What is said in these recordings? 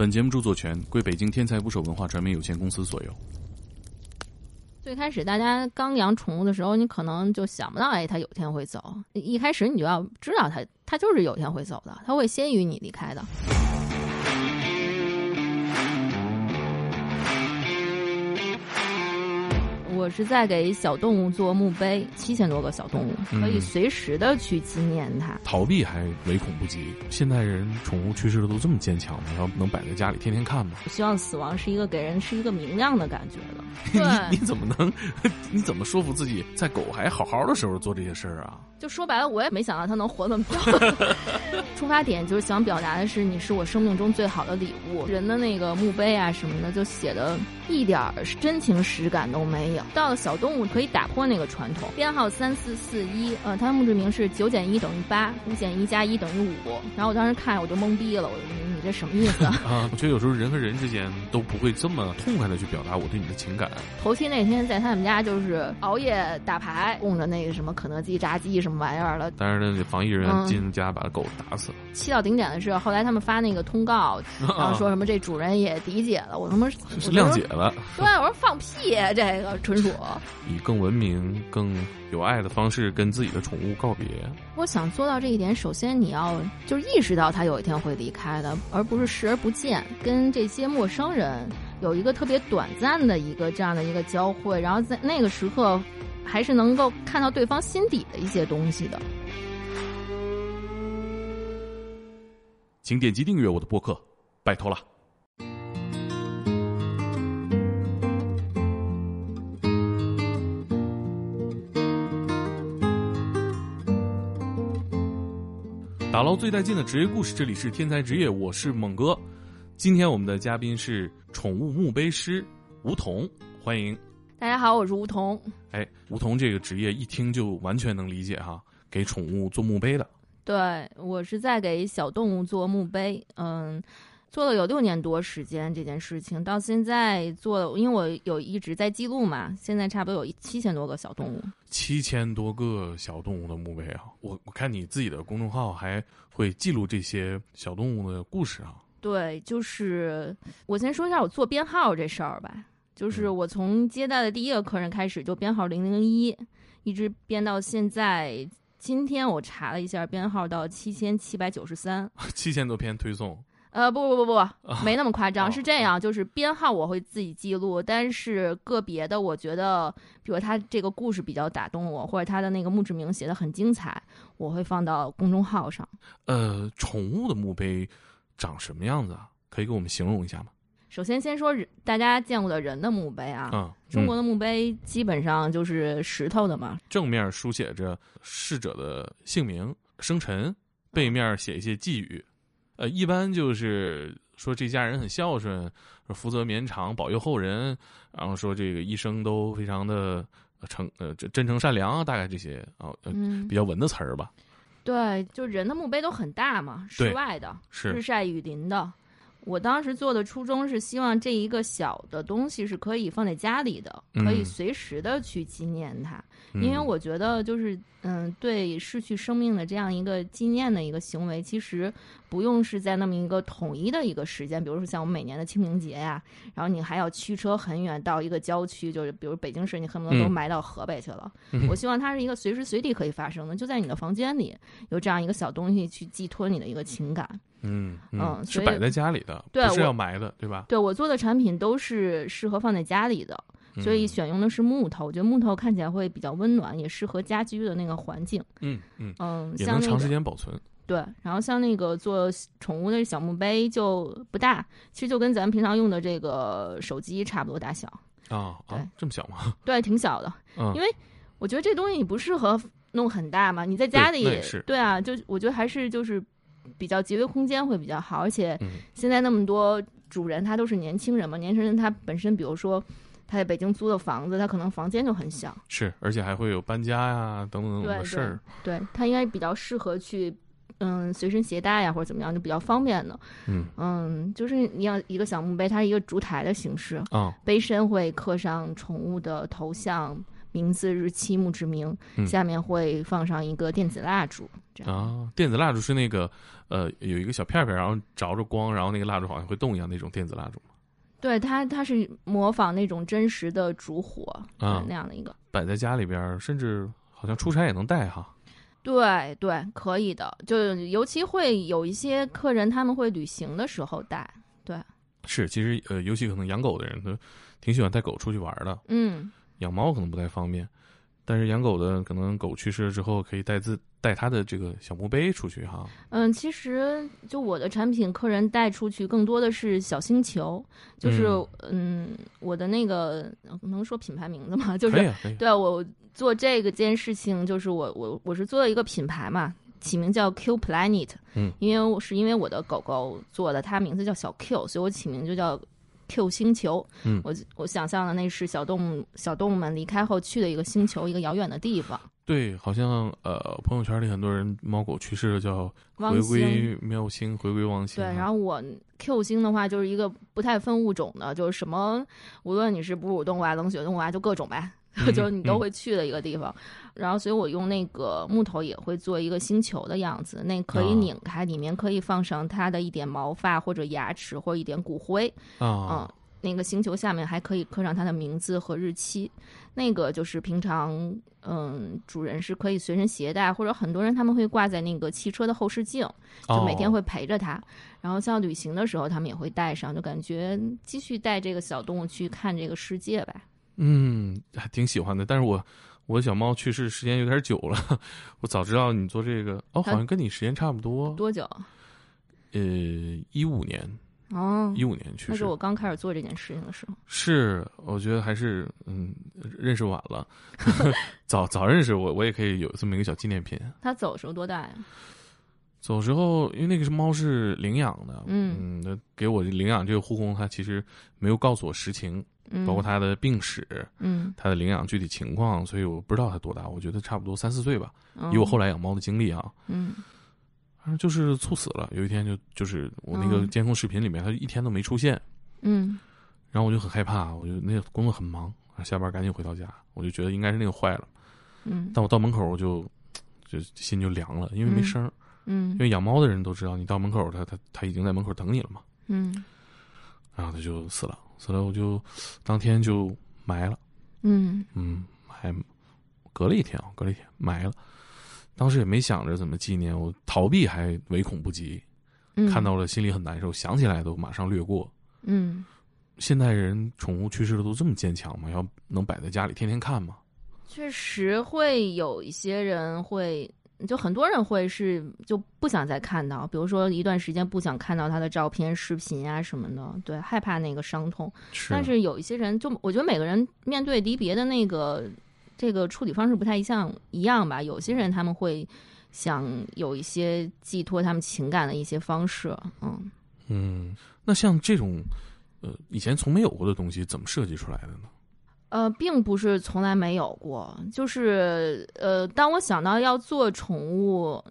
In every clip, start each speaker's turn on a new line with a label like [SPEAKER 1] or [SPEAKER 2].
[SPEAKER 1] 本节目著作权归北京天才捕手文化传媒有限公司所有。
[SPEAKER 2] 最开始大家刚养宠物的时候，你可能就想不到，哎，它有天会走。一开始你就要知道它，它就是有天会走的，它会先于你离开的。我是在给小动物做墓碑，七千多个小动物，可以随时的去纪念它。
[SPEAKER 1] 逃避还唯恐不及，现代人宠物去世的都这么坚强吗？要能摆在家里天天看吗？
[SPEAKER 2] 希望死亡是一个给人是一个明亮的感觉的。
[SPEAKER 1] 你你怎么能？你怎么说服自己在狗还好好的时候做这些事儿啊？
[SPEAKER 2] 就说白了，我也没想到它能活那么久。出发点就是想表达的是，你是我生命中最好的礼物。人的那个墓碑啊什么的，就写的一点真情实感都没有。到了小动物，可以打破那个传统。编号三四四一，呃，它的墓志铭是九减一等于八，五减一加一等于五。然后我当时看我就懵逼了，我你你这什么意思
[SPEAKER 1] 啊？我觉得有时候人和人之间都不会这么痛快的去表达我对你的情感。
[SPEAKER 2] 头七那天在他们家就是熬夜打牌，供着那个什么肯德基炸鸡什么玩意儿了。
[SPEAKER 1] 但是那防疫人员进家把狗打死了。
[SPEAKER 2] 气到顶点的是，后来他们发那个通告，然后说什么这主人也理解了，我他妈是
[SPEAKER 1] 谅解了。
[SPEAKER 2] 对，我说放屁，这个纯属
[SPEAKER 1] 以更文明、更有爱的方式跟自己的宠物告别。
[SPEAKER 2] 我想做到这一点，首先你要就是意识到它有一天会离开的，而不是视而不见，跟这些陌生人有一个特别短暂的一个这样的一个交汇，然后在那个时刻，还是能够看到对方心底的一些东西的。
[SPEAKER 1] 请点击订阅我的播客，拜托了。打捞最带劲的职业故事，这里是天才职业，我是猛哥。今天我们的嘉宾是宠物墓碑师吴桐，欢迎。
[SPEAKER 2] 大家好，我是吴桐。
[SPEAKER 1] 哎，吴桐这个职业一听就完全能理解哈，给宠物做墓碑的。
[SPEAKER 2] 对，我是在给小动物做墓碑，嗯，做了有六年多时间这件事情，到现在做了，因为我有一直在记录嘛，现在差不多有七千多个小动物，
[SPEAKER 1] 七千多个小动物的墓碑啊！我我看你自己的公众号还会记录这些小动物的故事啊。
[SPEAKER 2] 对，就是我先说一下我做编号这事儿吧，就是我从接待的第一个客人开始就编号零零一，一直编到现在。今天我查了一下编号到七千七百九十三，
[SPEAKER 1] 七千多篇推送。
[SPEAKER 2] 呃，不不不不，没那么夸张，是这样，就是编号我会自己记录，但是个别的我觉得，比如他这个故事比较打动我，或者他的那个墓志铭写的很精彩，我会放到公众号上。
[SPEAKER 1] 呃，宠物的墓碑长什么样子啊？可以给我们形容一下吗？
[SPEAKER 2] 首先，先说大家见过的人的墓碑啊，
[SPEAKER 1] 嗯，
[SPEAKER 2] 中国的墓碑基本上就是石头的嘛，
[SPEAKER 1] 正面书写着逝者的姓名、生辰，背面写一些寄语，呃，一般就是说这家人很孝顺，福泽绵长，保佑后人，然后说这个一生都非常的诚呃真诚善良，大概这些啊，比较文的词儿吧。
[SPEAKER 2] 对，就人的墓碑都很大嘛，室外的，
[SPEAKER 1] 是
[SPEAKER 2] 日晒雨淋的。我当时做的初衷是希望这一个小的东西是可以放在家里的，可以随时的去纪念它，因为我觉得就是嗯，对逝去生命的这样一个纪念的一个行为，其实不用是在那么一个统一的一个时间，比如说像我们每年的清明节呀，然后你还要驱车很远到一个郊区，就是比如北京市，你恨不得都埋到河北去了。我希望它是一个随时随地可以发生的，就在你的房间里有这样一个小东西去寄托你的一个情感。
[SPEAKER 1] 嗯嗯，是摆在家里的，
[SPEAKER 2] 对
[SPEAKER 1] 是要埋的，对吧？
[SPEAKER 2] 对我做的产品都是适合放在家里的，所以选用的是木头，我觉得木头看起来会比较温暖，也适合家居的那个环境。
[SPEAKER 1] 嗯嗯
[SPEAKER 2] 嗯，
[SPEAKER 1] 也能长时间保存。
[SPEAKER 2] 对，然后像那个做宠物的小墓碑就不大，其实就跟咱们平常用的这个手机差不多大小
[SPEAKER 1] 啊。
[SPEAKER 2] 对，
[SPEAKER 1] 这么小吗？
[SPEAKER 2] 对，挺小的。嗯，因为我觉得这东西你不适合弄很大嘛，你在家里对啊，就我觉得还是就是。比较节约空间会比较好，而且现在那么多主人他都是年轻人嘛，年轻人他本身比如说他在北京租的房子，他可能房间就很小，
[SPEAKER 1] 是，而且还会有搬家呀等等等等的事儿，
[SPEAKER 2] 对他应该比较适合去嗯随身携带呀或者怎么样就比较方便的，
[SPEAKER 1] 嗯
[SPEAKER 2] 嗯，就是你要一个小墓碑，它是一个烛台的形式
[SPEAKER 1] 啊，
[SPEAKER 2] 碑身会刻上宠物的头像。名字、日期、墓志铭，下面会放上一个电子蜡烛。这样
[SPEAKER 1] 啊，电子蜡烛是那个呃有一个小片片，然后着着光，然后那个蜡烛好像会动一样那种电子蜡烛。
[SPEAKER 2] 对它，它是模仿那种真实的烛火啊那样的一个，
[SPEAKER 1] 摆在家里边，甚至好像出差也能带哈。
[SPEAKER 2] 对对，可以的。就尤其会有一些客人，他们会旅行的时候带。对，
[SPEAKER 1] 是，其实呃，尤其可能养狗的人，他挺喜欢带狗出去玩的。
[SPEAKER 2] 嗯，
[SPEAKER 1] 养猫可能不太方便，但是养狗的可能狗去世了之后，可以带自带它的这个小墓碑出去哈。
[SPEAKER 2] 嗯，其实就我的产品，客人带出去更多的是小星球，就是嗯，我的那个能说品牌名字吗？就是对我。做这个件事情，就是我我我是做了一个品牌嘛，起名叫 Q Planet，
[SPEAKER 1] 嗯，
[SPEAKER 2] 因为我是因为我的狗狗做的，它名字叫小 Q，所以我起名就叫 Q 星球，
[SPEAKER 1] 嗯，
[SPEAKER 2] 我我想象的那是小动物小动物们离开后去的一个星球，一个遥远的地方。
[SPEAKER 1] 对，好像呃，朋友圈里很多人猫狗去世了叫回归喵星，回归汪星。
[SPEAKER 2] 对，然后我 Q 星的话就是一个不太分物种的，就是什么，无论你是哺乳动物啊、冷血动物啊，就各种呗。就是你都会去的一个地方，然后所以我用那个木头也会做一个星球的样子，那可以拧开，里面可以放上它的一点毛发或者牙齿或者一点骨灰
[SPEAKER 1] 啊。
[SPEAKER 2] 嗯，那个星球下面还可以刻上它的名字和日期，那个就是平常嗯主人是可以随身携带，或者很多人他们会挂在那个汽车的后视镜，就每天会陪着它。然后像旅行的时候他们也会带上，就感觉继续带这个小动物去看这个世界呗。
[SPEAKER 1] 嗯，还挺喜欢的，但是我我的小猫去世时间有点久了，我早知道你做这个哦，好像跟你时间差不多。
[SPEAKER 2] 多久？
[SPEAKER 1] 呃，一五年
[SPEAKER 2] 哦，
[SPEAKER 1] 一五年去世，
[SPEAKER 2] 那是我刚开始做这件事情的时候。
[SPEAKER 1] 是，我觉得还是嗯，认识晚了，早早认识我，我也可以有这么一个小纪念品。
[SPEAKER 2] 它走的时候多大呀？
[SPEAKER 1] 走时候，因为那个是猫是领养的，嗯，那给我领养这个护工，他其实没有告诉我实情。包括他的病史，
[SPEAKER 2] 嗯，
[SPEAKER 1] 他的领养具体情况，所以我不知道他多大，我觉得差不多三四岁吧。以我后来养猫的经历啊，
[SPEAKER 2] 嗯，
[SPEAKER 1] 反正就是猝死了。有一天就就是我那个监控视频里面，他一天都没出现，
[SPEAKER 2] 嗯，
[SPEAKER 1] 然后我就很害怕，我就那个工作很忙，下班赶紧回到家，我就觉得应该是那个坏了，
[SPEAKER 2] 嗯，
[SPEAKER 1] 但我到门口我就就心就凉了，因为没声
[SPEAKER 2] 嗯，
[SPEAKER 1] 因为养猫的人都知道，你到门口，他他他已经在门口等你了嘛，
[SPEAKER 2] 嗯，
[SPEAKER 1] 然后他就死了。死了，我就当天就埋了。
[SPEAKER 2] 嗯
[SPEAKER 1] 嗯，还隔了一天啊，隔了一天埋了。当时也没想着怎么纪念，我逃避还唯恐不及。看到了心里很难受，想起来都马上略过。
[SPEAKER 2] 嗯，
[SPEAKER 1] 现代人宠物去世了都这么坚强吗？要能摆在家里天天看吗？
[SPEAKER 2] 确实会有一些人会。就很多人会是就不想再看到，比如说一段时间不想看到他的照片、视频啊什么的，对，害怕那个伤痛。是但是有一些人，就我觉得每个人面对离别的那个这个处理方式不太一样，一样吧。有些人他们会想有一些寄托他们情感的一些方式，
[SPEAKER 1] 嗯嗯。那像这种呃以前从没有过的东西，怎么设计出来的呢？
[SPEAKER 2] 呃，并不是从来没有过，就是呃，当我想到要做宠物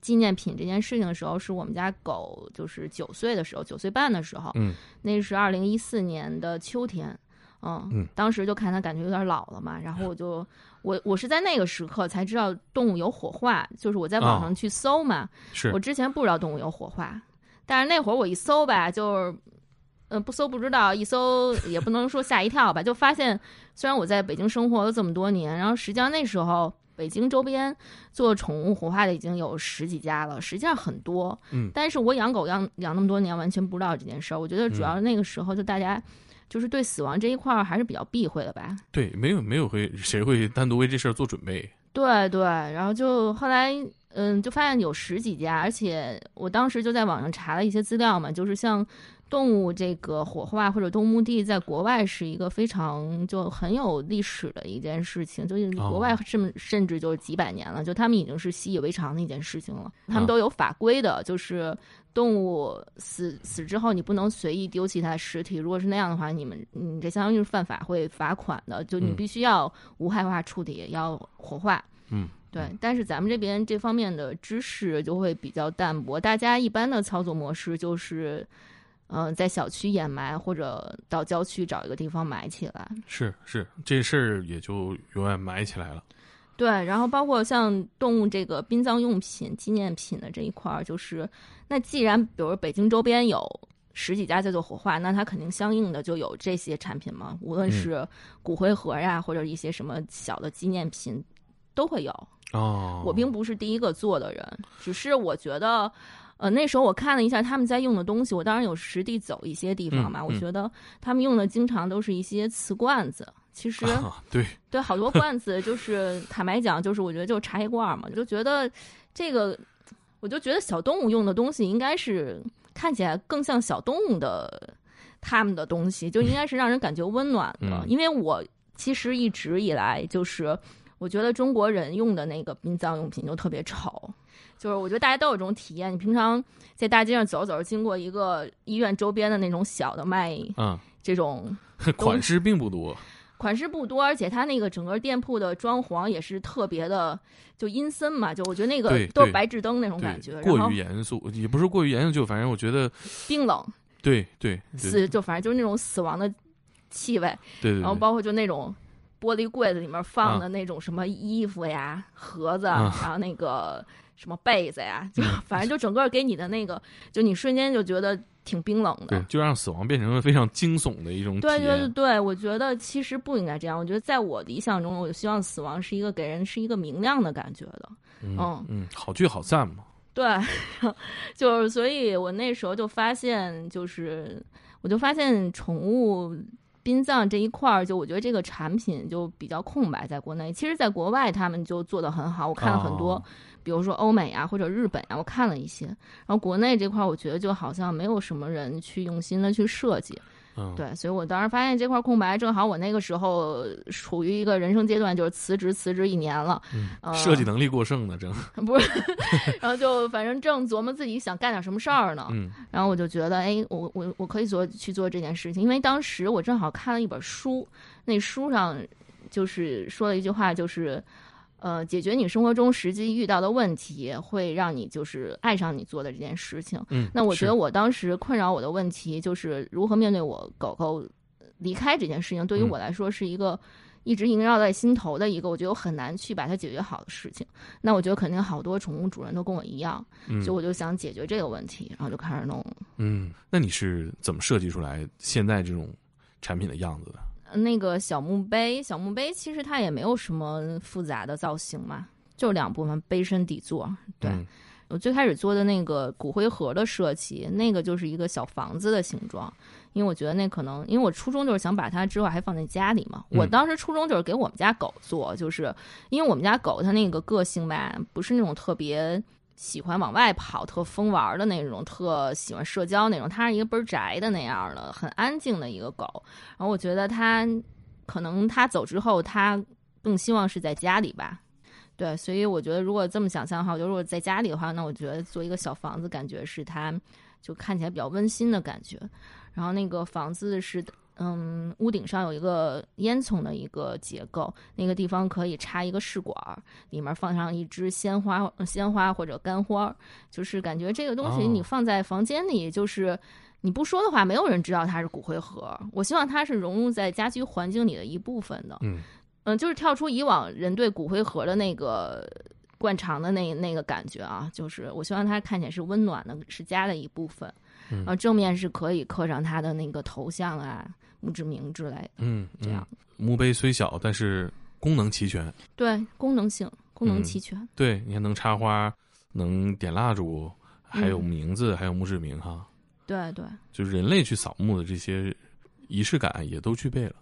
[SPEAKER 2] 纪念品这件事情的时候，是我们家狗就是九岁的时候，九岁半的时候，
[SPEAKER 1] 嗯，
[SPEAKER 2] 那是二零一四年的秋天，嗯，当时就看它感觉有点老了嘛，然后我就我我是在那个时刻才知道动物有火化，就是我在网上去搜嘛，
[SPEAKER 1] 是
[SPEAKER 2] 我之前不知道动物有火化，但是那会儿我一搜吧，就是。呃，不搜不知道，一搜也不能说吓一跳吧，就发现虽然我在北京生活了这么多年，然后实际上那时候北京周边做宠物火化的已经有十几家了，实际上很多。
[SPEAKER 1] 嗯，
[SPEAKER 2] 但是我养狗养养那么多年，完全不知道这件事儿。我觉得主要那个时候就大家就是对死亡这一块儿还是比较避讳的吧。
[SPEAKER 1] 对，没有没有会谁会单独为这事儿做准备。
[SPEAKER 2] 对对，然后就后来嗯，就发现有十几家，而且我当时就在网上查了一些资料嘛，就是像。动物这个火化或者动墓地，在国外是一个非常就很有历史的一件事情，就是国外甚甚至就是几百年了，就他们已经是习以为常的一件事情了。他们都有法规的，就是动物死死之后，你不能随意丢弃它的尸体。如果是那样的话，你们你这相当于是犯法，会罚款的。就你必须要无害化处理，要火化。
[SPEAKER 1] 嗯，
[SPEAKER 2] 对。但是咱们这边这方面的知识就会比较淡薄，大家一般的操作模式就是。嗯，在小区掩埋，或者到郊区找一个地方埋起来。
[SPEAKER 1] 是是，这事儿也就永远埋起来了。
[SPEAKER 2] 对，然后包括像动物这个殡葬用品、纪念品的这一块儿，就是那既然比如北京周边有十几家在做火化，那它肯定相应的就有这些产品嘛，无论是骨灰盒呀，或者一些什么小的纪念品，都会有。
[SPEAKER 1] 哦，
[SPEAKER 2] 我并不是第一个做的人，只是我觉得。呃，那时候我看了一下他们在用的东西，我当然有实地走一些地方嘛。我觉得他们用的经常都是一些瓷罐子，其实
[SPEAKER 1] 对
[SPEAKER 2] 对，好多罐子就是坦白讲，就是我觉得就是茶叶罐嘛，就觉得这个，我就觉得小动物用的东西应该是看起来更像小动物的他们的东西，就应该是让人感觉温暖的。因为我其实一直以来就是我觉得中国人用的那个殡葬用品就特别丑。就是我觉得大家都有这种体验，你平常在大街上走走，经过一个医院周边的那种小的卖，
[SPEAKER 1] 嗯，
[SPEAKER 2] 这种
[SPEAKER 1] 款式并不多，
[SPEAKER 2] 款式不多，而且它那个整个店铺的装潢也是特别的，就阴森嘛，就我觉得那个都是白炽灯那种感觉，
[SPEAKER 1] 过于严肃，也不是过于严肃，就反正我觉得
[SPEAKER 2] 冰冷，
[SPEAKER 1] 对对，
[SPEAKER 2] 死就反正就是那种死亡的气味，
[SPEAKER 1] 对对，
[SPEAKER 2] 然后包括就那种玻璃柜子里面放的那种什么衣服呀、盒子，啊然后那个。什么被子呀？就反正就整个给你的那个，就你瞬间就觉得挺冰冷的。
[SPEAKER 1] 对，就让死亡变成了非常惊悚的一种。
[SPEAKER 2] 对对对对，我觉得其实不应该这样。我觉得在我理想中，我希望死亡是一个给人是一个明亮的感觉的。
[SPEAKER 1] 嗯嗯，好聚好散嘛。
[SPEAKER 2] 对，就是所以，我那时候就发现，就是我就发现宠物殡葬这一块儿，就我觉得这个产品就比较空白，在国内。其实，在国外他们就做的很好，我看了很多。比如说欧美啊，或者日本啊，我看了一些，然后国内这块，我觉得就好像没有什么人去用心的去设计，对，所以我当时发现这块空白，正好我那个时候处于一个人生阶段，就是辞职辞职一年了，嗯
[SPEAKER 1] 设计能力过剩呢，正
[SPEAKER 2] 不是，然后就反正正琢磨自己想干点什么事儿呢，然后我就觉得，哎，我我我可以做去做这件事情，因为当时我正好看了一本书，那书上就是说了一句话，就是。呃，解决你生活中实际遇到的问题，会让你就是爱上你做的这件事情。
[SPEAKER 1] 嗯，
[SPEAKER 2] 那我觉得我当时困扰我的问题，就是如何面对我狗狗离开这件事情，对于我来说是一个一直萦绕在心头的一个，我觉得我很难去把它解决好的事情。那我觉得肯定好多宠物主人都跟我一样，所以我就想解决这个问题，然后就开始弄。
[SPEAKER 1] 嗯，那你是怎么设计出来现在这种产品的样子的？
[SPEAKER 2] 那个小墓碑，小墓碑其实它也没有什么复杂的造型嘛，就两部分，碑身底座。对我最开始做的那个骨灰盒的设计，那个就是一个小房子的形状，因为我觉得那可能，因为我初衷就是想把它之后还放在家里嘛。我当时初衷就是给我们家狗做，就是因为我们家狗它那个个性吧，不是那种特别。喜欢往外跑、特疯玩的那种，特喜欢社交那种。它是一个倍儿宅的那样的，很安静的一个狗。然后我觉得它可能它走之后，它更希望是在家里吧。对，所以我觉得如果这么想象的话，我觉得如果在家里的话，那我觉得做一个小房子，感觉是它就看起来比较温馨的感觉。然后那个房子是。嗯，屋顶上有一个烟囱的一个结构，那个地方可以插一个试管，里面放上一支鲜花、鲜花或者干花，就是感觉这个东西你放在房间里，就是你不说的话，没有人知道它是骨灰盒。我希望它是融入在家居环境里的一部分的。
[SPEAKER 1] 嗯
[SPEAKER 2] 嗯，就是跳出以往人对骨灰盒的那个惯常的那那个感觉啊，就是我希望它看起来是温暖的，是家的一部分。然后正面是可以刻上它的那个头像啊。墓志铭之类的，
[SPEAKER 1] 嗯，
[SPEAKER 2] 这样
[SPEAKER 1] 墓碑虽小，但是功能齐全。
[SPEAKER 2] 对，功能性，功能齐全。
[SPEAKER 1] 对，你看能插花，能点蜡烛，还有名字，还有墓志铭，哈。
[SPEAKER 2] 对对，
[SPEAKER 1] 就是人类去扫墓的这些仪式感也都具备了。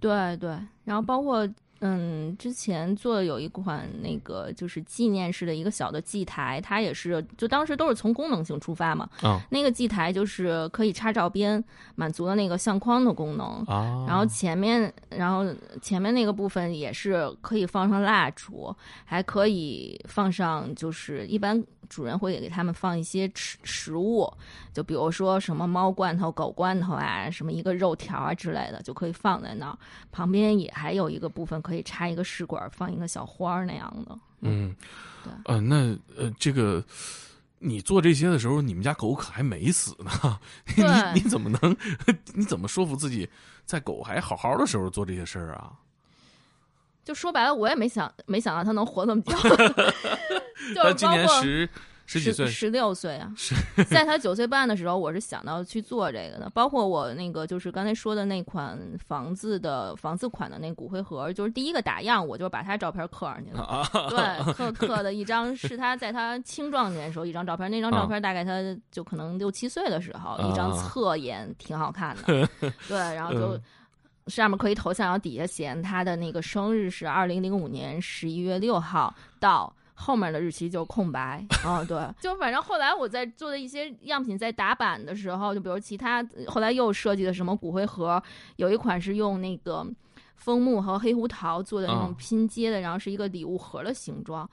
[SPEAKER 2] 对对，然后包括。嗯，之前做有一款那个就是纪念式的一个小的祭台，它也是就当时都是从功能性出发嘛。
[SPEAKER 1] 嗯，
[SPEAKER 2] 那个祭台就是可以插照片，满足了那个相框的功能。
[SPEAKER 1] 啊，
[SPEAKER 2] 然后前面，然后前面那个部分也是可以放上蜡烛，还可以放上就是一般。主人会给他们放一些食食物，就比如说什么猫罐头、狗罐头啊，什么一个肉条啊之类的，就可以放在那儿。旁边也还有一个部分可以插一个试管，放一个小花儿那样的。
[SPEAKER 1] 嗯，
[SPEAKER 2] 对，
[SPEAKER 1] 呃，那呃，这个你做这些的时候，你们家狗可还没死呢，你你怎么能？你怎么说服自己在狗还好好的时候做这些事儿啊？
[SPEAKER 2] 就说白了，我也没想没想到他能活那么久。
[SPEAKER 1] 就今年十。十几岁，
[SPEAKER 2] 十六岁啊！在他九岁半的时候，我是想到去做这个的。包括我那个，就是刚才说的那款房子的房子款的那骨灰盒，就是第一个打样，我就把他照片刻上去了。对，刻刻的一张是他在他青壮年时候一张照片，那张照片大概他就可能六七岁的时候，一张侧颜，挺好看的。对，然后就上面可以投像，然后底下写他的那个生日是二零零五年十一月六号到。后面的日期就空白，嗯，对，就反正后来我在做的一些样品在打版的时候，就比如其他后来又设计的什么骨灰盒，有一款是用那个枫木和黑胡桃做的那种拼接的，然后是一个礼物盒的形状，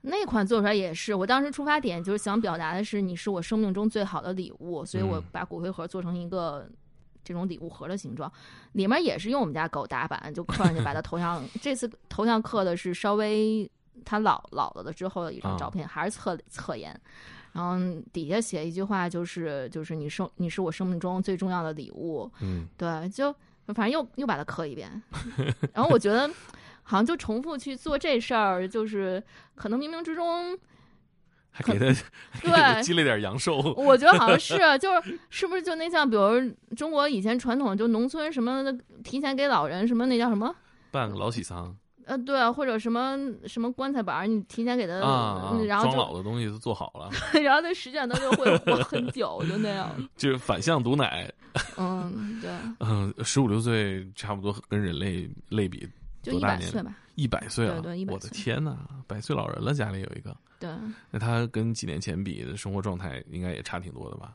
[SPEAKER 2] 那款做出来也是，我当时出发点就是想表达的是你是我生命中最好的礼物，所以我把骨灰盒做成一个这种礼物盒的形状，里面也是用我们家狗打板，就刻上去把它 头像，这次头像刻的是稍微。它老老了的之后的一张照片，还是侧侧颜，然后底下写一句话，就是就是你生你是我生命中最重要的礼物，
[SPEAKER 1] 嗯，
[SPEAKER 2] 对，就反正又又把它刻一遍，然后我觉得好像就重复去做这事儿，就是可能冥冥之中
[SPEAKER 1] 还给他对积累点阳寿，
[SPEAKER 2] 我觉得好像是，就是是不是就那像比如中国以前传统就农村什么的提前给老人什么那叫什么
[SPEAKER 1] 办个老喜丧。
[SPEAKER 2] 呃，对啊，或者什么什么棺材板，你提前给他，然后
[SPEAKER 1] 装老的东西都做好了，
[SPEAKER 2] 然后那实际上他就会活很久，就那样。
[SPEAKER 1] 就是反向毒奶。
[SPEAKER 2] 嗯，对。
[SPEAKER 1] 嗯，十五六岁差不多跟人类类比，
[SPEAKER 2] 就一百岁吧。
[SPEAKER 1] 一百岁
[SPEAKER 2] 了！
[SPEAKER 1] 我的天哪，百岁老人了，家里有一个。
[SPEAKER 2] 对。
[SPEAKER 1] 那他跟几年前比的生活状态应该也差挺多的吧？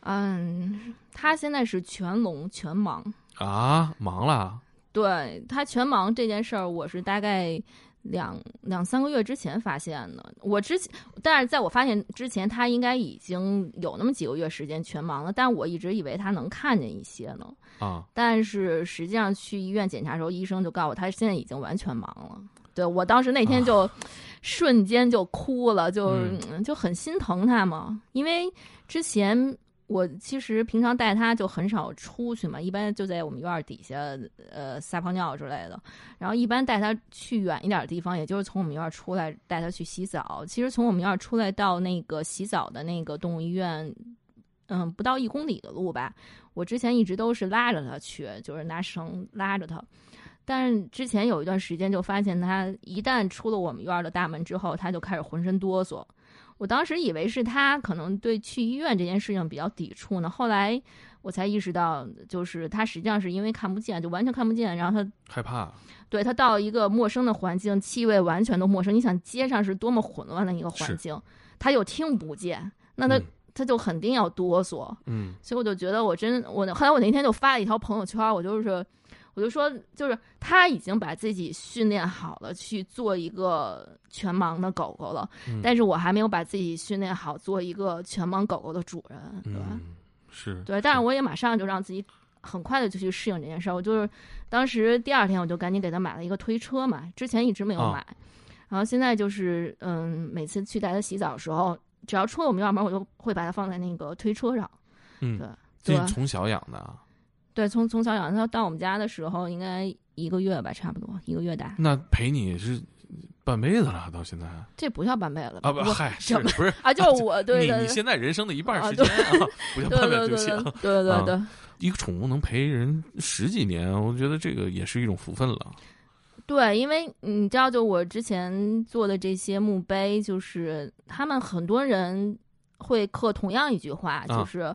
[SPEAKER 2] 嗯，他现在是全聋全盲
[SPEAKER 1] 啊，盲了。
[SPEAKER 2] 对他全盲这件事儿，我是大概两两三个月之前发现的。我之前，但是在我发现之前，他应该已经有那么几个月时间全盲了。但我一直以为他能看见一些呢。
[SPEAKER 1] 啊！
[SPEAKER 2] 但是实际上去医院检查的时候，医生就告诉我，他现在已经完全盲了。对我当时那天就瞬间就哭了，就就很心疼他嘛，因为之前。我其实平常带它就很少出去嘛，一般就在我们院儿底下，呃，撒泡尿之类的。然后一般带它去远一点的地方，也就是从我们院儿出来带它去洗澡。其实从我们院儿出来到那个洗澡的那个动物医院，嗯，不到一公里的路吧。我之前一直都是拉着它去，就是拿绳拉着它。但是之前有一段时间就发现，它一旦出了我们院儿的大门之后，它就开始浑身哆嗦。我当时以为是他可能对去医院这件事情比较抵触呢，后来我才意识到，就是他实际上是因为看不见，就完全看不见，然后他
[SPEAKER 1] 害怕，
[SPEAKER 2] 对他到一个陌生的环境，气味完全都陌生。你想街上是多么混乱的一个环境，他又听不见，那他他就肯定要哆嗦。
[SPEAKER 1] 嗯，
[SPEAKER 2] 所以我就觉得我真我后来我那天就发了一条朋友圈，我就是。我就说，就是他已经把自己训练好了去做一个全盲的狗狗了，但是我还没有把自己训练好做一个全盲狗狗的主人，对吧？
[SPEAKER 1] 是
[SPEAKER 2] 对，但是我也马上就让自己很快的就去适应这件事儿。我就是当时第二天我就赶紧给他买了一个推车嘛，之前一直没有买，然后现在就是嗯，每次去带他洗澡的时候，只要出了我们院门，我就会把它放在那个推车上。
[SPEAKER 1] 嗯，
[SPEAKER 2] 对，
[SPEAKER 1] 这从小养的。
[SPEAKER 2] 对，从从小养它到我们家的时候，应该一个月吧，差不多一个月大。
[SPEAKER 1] 那陪你是半辈子了，到现在。
[SPEAKER 2] 这不叫半辈子
[SPEAKER 1] 啊！不，嗨，是不是
[SPEAKER 2] 啊？就是我对
[SPEAKER 1] 你你现在人生的一半时间啊，不叫半辈子就行。
[SPEAKER 2] 对对对，
[SPEAKER 1] 一个宠物能陪人十几年，我觉得这个也是一种福分了。
[SPEAKER 2] 对，因为你知道，就我之前做的这些墓碑，就是他们很多人会刻同样一句话，就是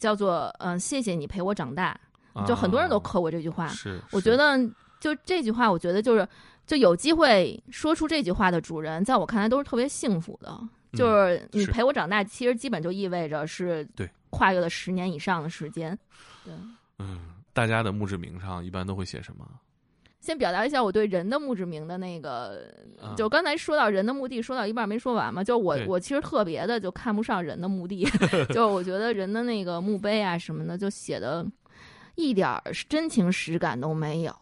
[SPEAKER 2] 叫做“嗯，谢谢你陪我长大”。就很多人都刻过这句话，
[SPEAKER 1] 是
[SPEAKER 2] 我觉得就这句话，我觉得就是就有机会说出这句话的主人，在我看来都是特别幸福的。就是你陪我长大，其实基本就意味着是
[SPEAKER 1] 对
[SPEAKER 2] 跨越了十年以上的时间。对，
[SPEAKER 1] 嗯，大家的墓志铭上一般都会写什么？
[SPEAKER 2] 先表达一下我对人的墓志铭的那个，就刚才说到人的墓地，说到一半没说完嘛。就我我其实特别的就看不上人的墓地，就我觉得人的那个墓碑啊什么的，就写的。一点儿真情实感都没有，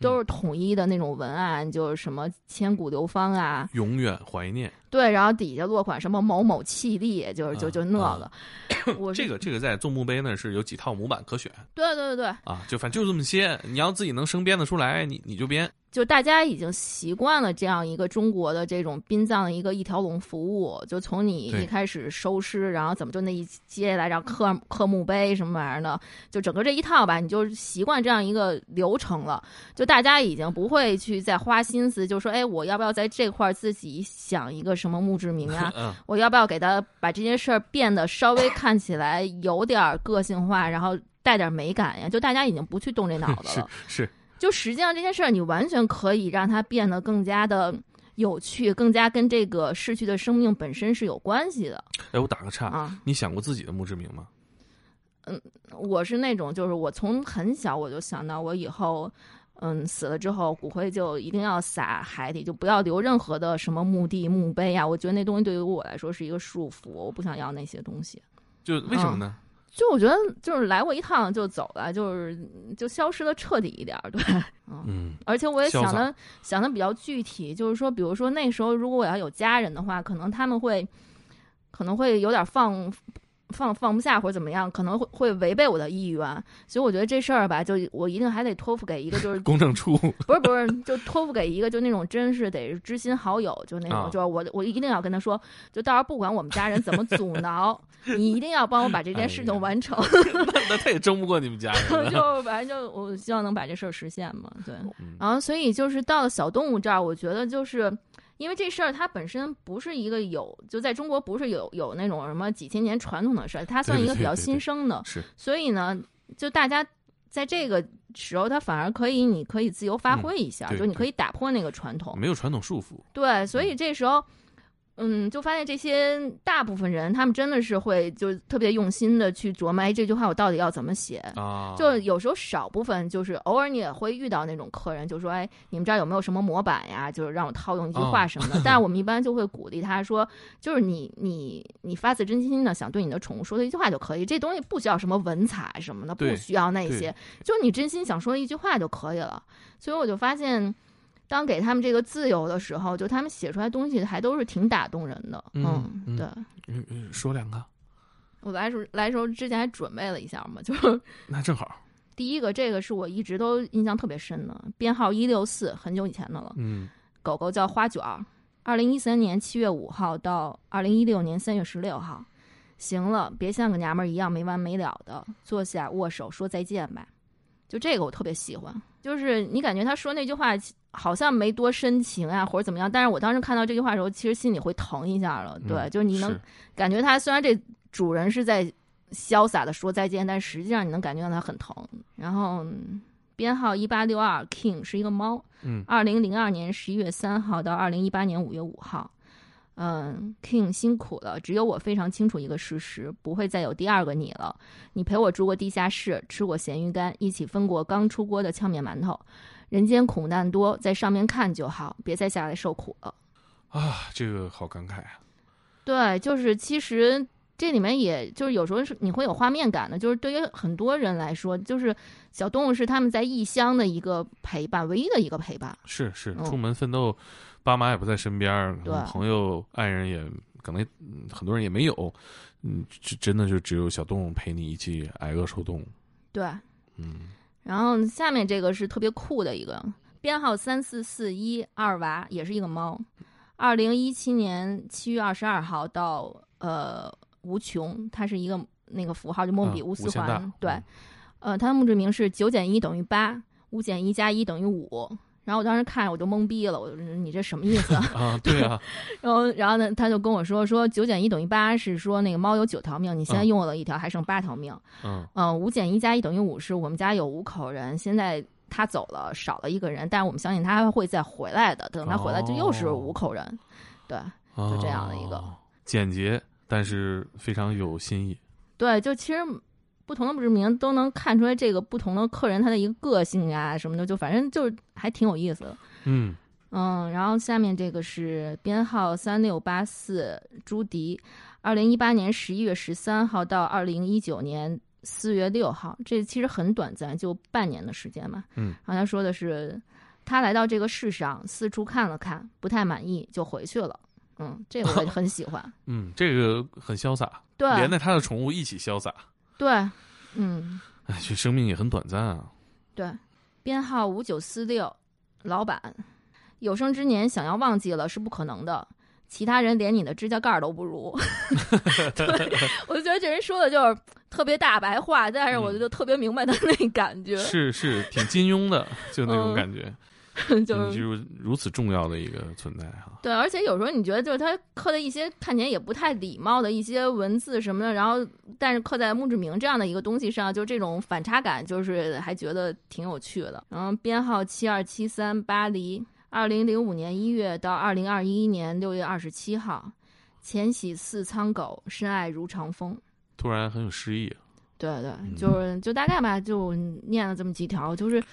[SPEAKER 2] 都是统一的那种文案，就是什么千古流芳啊，
[SPEAKER 1] 永远怀念。
[SPEAKER 2] 对，然后底下落款什么某某气力，就是就就那 个。我
[SPEAKER 1] 这个这个在纵墓碑那是有几套模板可选。
[SPEAKER 2] 对对对对。
[SPEAKER 1] 啊，就反正就这么些，你要自己能生编得出来，你你就编。
[SPEAKER 2] 就大家已经习惯了这样一个中国的这种殡葬的一个一条龙服务，就从你一开始收尸，然后怎么就那一接下来让刻刻墓碑什么玩意儿的，就整个这一套吧，你就习惯这样一个流程了。就大家已经不会去再花心思，就说哎，我要不要在这块儿自己想一个什么墓志铭啊？我要不要给他把这件事儿变得稍微看起来有点个性化，然后带点美感呀？就大家已经不去动这脑子
[SPEAKER 1] 了。是。
[SPEAKER 2] 就实际上这件事儿，你完全可以让它变得更加的有趣，更加跟这个逝去的生命本身是有关系的。
[SPEAKER 1] 哎，我打个岔啊，你想过自己的墓志铭吗？
[SPEAKER 2] 嗯，我是那种，就是我从很小我就想到，我以后嗯死了之后，骨灰就一定要撒海里，就不要留任何的什么墓地墓碑啊。我觉得那东西对于我来说是一个束缚，我不想要那些东西。
[SPEAKER 1] 就为什么呢？
[SPEAKER 2] 就我觉得，就是来过一趟就走了，就是就消失的彻底一点，对，
[SPEAKER 1] 嗯，
[SPEAKER 2] 而且我也想的想的比较具体，就是说，比如说那时候如果我要有家人的话，可能他们会可能会有点放。放放不下或者怎么样，可能会会违背我的意愿，所以我觉得这事儿吧，就我一定还得托付给一个就是
[SPEAKER 1] 公证处，
[SPEAKER 2] 不是不是，就托付给一个就那种真是得知心好友，就那种，就是我我一定要跟他说，就到时候不管我们家人怎么阻挠，你一定要帮我把这件事情完成。
[SPEAKER 1] 那他也争不过你们家人。
[SPEAKER 2] 就反正就我希望能把这事儿实现嘛，对。然后所以就是到了小动物这儿，我觉得就是。因为这事儿它本身不是一个有，就在中国不是有有那种什么几千年传统的事儿，它算一个比较新生的，
[SPEAKER 1] 是。
[SPEAKER 2] 所以呢，就大家在这个时候，它反而可以，你可以自由发挥一下，就你可以打破那个传统，
[SPEAKER 1] 没有传统束缚。
[SPEAKER 2] 对，所以这时候。嗯，就发现这些大部分人，他们真的是会就特别用心的去琢磨，哎，这句话我到底要怎么写
[SPEAKER 1] 啊？
[SPEAKER 2] 就有时候少部分就是偶尔你也会遇到那种客人，就说，哎，你们这儿有没有什么模板呀？就是让我套用一句话什么的。但是我们一般就会鼓励他说，就是你你你发自真心的想对你的宠物说的一句话就可以，这东西不需要什么文采什么的，不需要那些，就你真心想说的一句话就可以了。所以我就发现。当给他们这个自由的时候，就他们写出来东西还都是挺打动人的。
[SPEAKER 1] 嗯，
[SPEAKER 2] 对。
[SPEAKER 1] 嗯嗯，说两个。
[SPEAKER 2] 我来时候来时候之前还准备了一下嘛，就是
[SPEAKER 1] 那正好。
[SPEAKER 2] 第一个，这个是我一直都印象特别深的，编号一六四，很久以前的了。
[SPEAKER 1] 嗯。
[SPEAKER 2] 狗狗叫花卷儿，二零一三年七月五号到二零一六年三月十六号。行了，别像个娘们儿一样没完没了的，坐下握手说再见吧。就这个我特别喜欢，就是你感觉他说那句话好像没多深情啊，或者怎么样，但是我当时看到这句话的时候，其实心里会疼一下了。对，就是你能感觉他虽然这主人是在潇洒的说再见，但实际上你能感觉到他很疼。然后编号一八六二 King 是一个猫，
[SPEAKER 1] 嗯，
[SPEAKER 2] 二零零二年十一月三号到二零一八年五月五号。嗯，King 辛苦了。只有我非常清楚一个事实：不会再有第二个你了。你陪我住过地下室，吃过咸鱼干，一起分过刚出锅的呛面馒头。人间苦难多，在上面看就好，别再下来受苦了。
[SPEAKER 1] 啊，这个好感慨啊！
[SPEAKER 2] 对，就是其实这里面也就是有时候是你会有画面感的，就是对于很多人来说，就是小动物是他们在异乡的一个陪伴，唯一的一个陪伴。
[SPEAKER 1] 是是，出门奋斗。爸妈也不在身边，朋友、爱人也可能很多人也没有，嗯，真的就只有小动物陪你一起挨饿受冻。
[SPEAKER 2] 对，
[SPEAKER 1] 嗯。
[SPEAKER 2] 然后下面这个是特别酷的一个编号三四四一二娃，也是一个猫。二零一七年七月二十二号到呃无穷，它是一个那个符号，就莫比乌斯环。对，呃，它的墓志铭是九减一等于八，五减一加一等于五。然后我当时看我就懵逼了，我说你这什么意思
[SPEAKER 1] 啊？对啊。
[SPEAKER 2] 然后然后呢，他就跟我说说九减一等于八是说那个猫有九条命，你现在用了一条，还剩八条命。
[SPEAKER 1] 嗯
[SPEAKER 2] 嗯，五减一加一等于五是我们家有五口人，现在他走了少了一个人，但是我们相信他会再回来的。等他回来就又是五口人，对，就这样的一个
[SPEAKER 1] 简洁，但是非常有新意。
[SPEAKER 2] 对，就其实。不同的墓志铭都能看出来这个不同的客人他的一个个性啊什么的，就反正就是还挺有意思的。
[SPEAKER 1] 嗯
[SPEAKER 2] 嗯，然后下面这个是编号三六八四朱迪，二零一八年十一月十三号到二零一九年四月六号，这其实很短暂，就半年的时间嘛。
[SPEAKER 1] 嗯，
[SPEAKER 2] 然后他说的是，他来到这个世上，四处看了看，不太满意，就回去了。嗯，这个我很喜欢。
[SPEAKER 1] 嗯，这个很潇洒，
[SPEAKER 2] 对，
[SPEAKER 1] 连带他的宠物一起潇洒。
[SPEAKER 2] 对，嗯，
[SPEAKER 1] 哎，这生命也很短暂啊。
[SPEAKER 2] 对，编号五九四六，老板，有生之年想要忘记了是不可能的。其他人连你的指甲盖都不如，对，我就觉得这人说的就是特别大白话，但是我就特别明白他那感觉，
[SPEAKER 1] 是是挺金庸的，就那种感觉，
[SPEAKER 2] 就
[SPEAKER 1] 是如此重要的一个存在哈。
[SPEAKER 2] 对，而且有时候你觉得就是他刻的一些看起来也不太礼貌的一些文字什么的，然后但是刻在墓志铭这样的一个东西上，就这种反差感，就是还觉得挺有趣的。然后编号七二七三巴黎。二零零五年一月到二零二一年六月二十七号，浅喜似苍狗，深爱如长风。
[SPEAKER 1] 突然很有诗意。
[SPEAKER 2] 对对，就是就大概吧，就念了这么几条，就是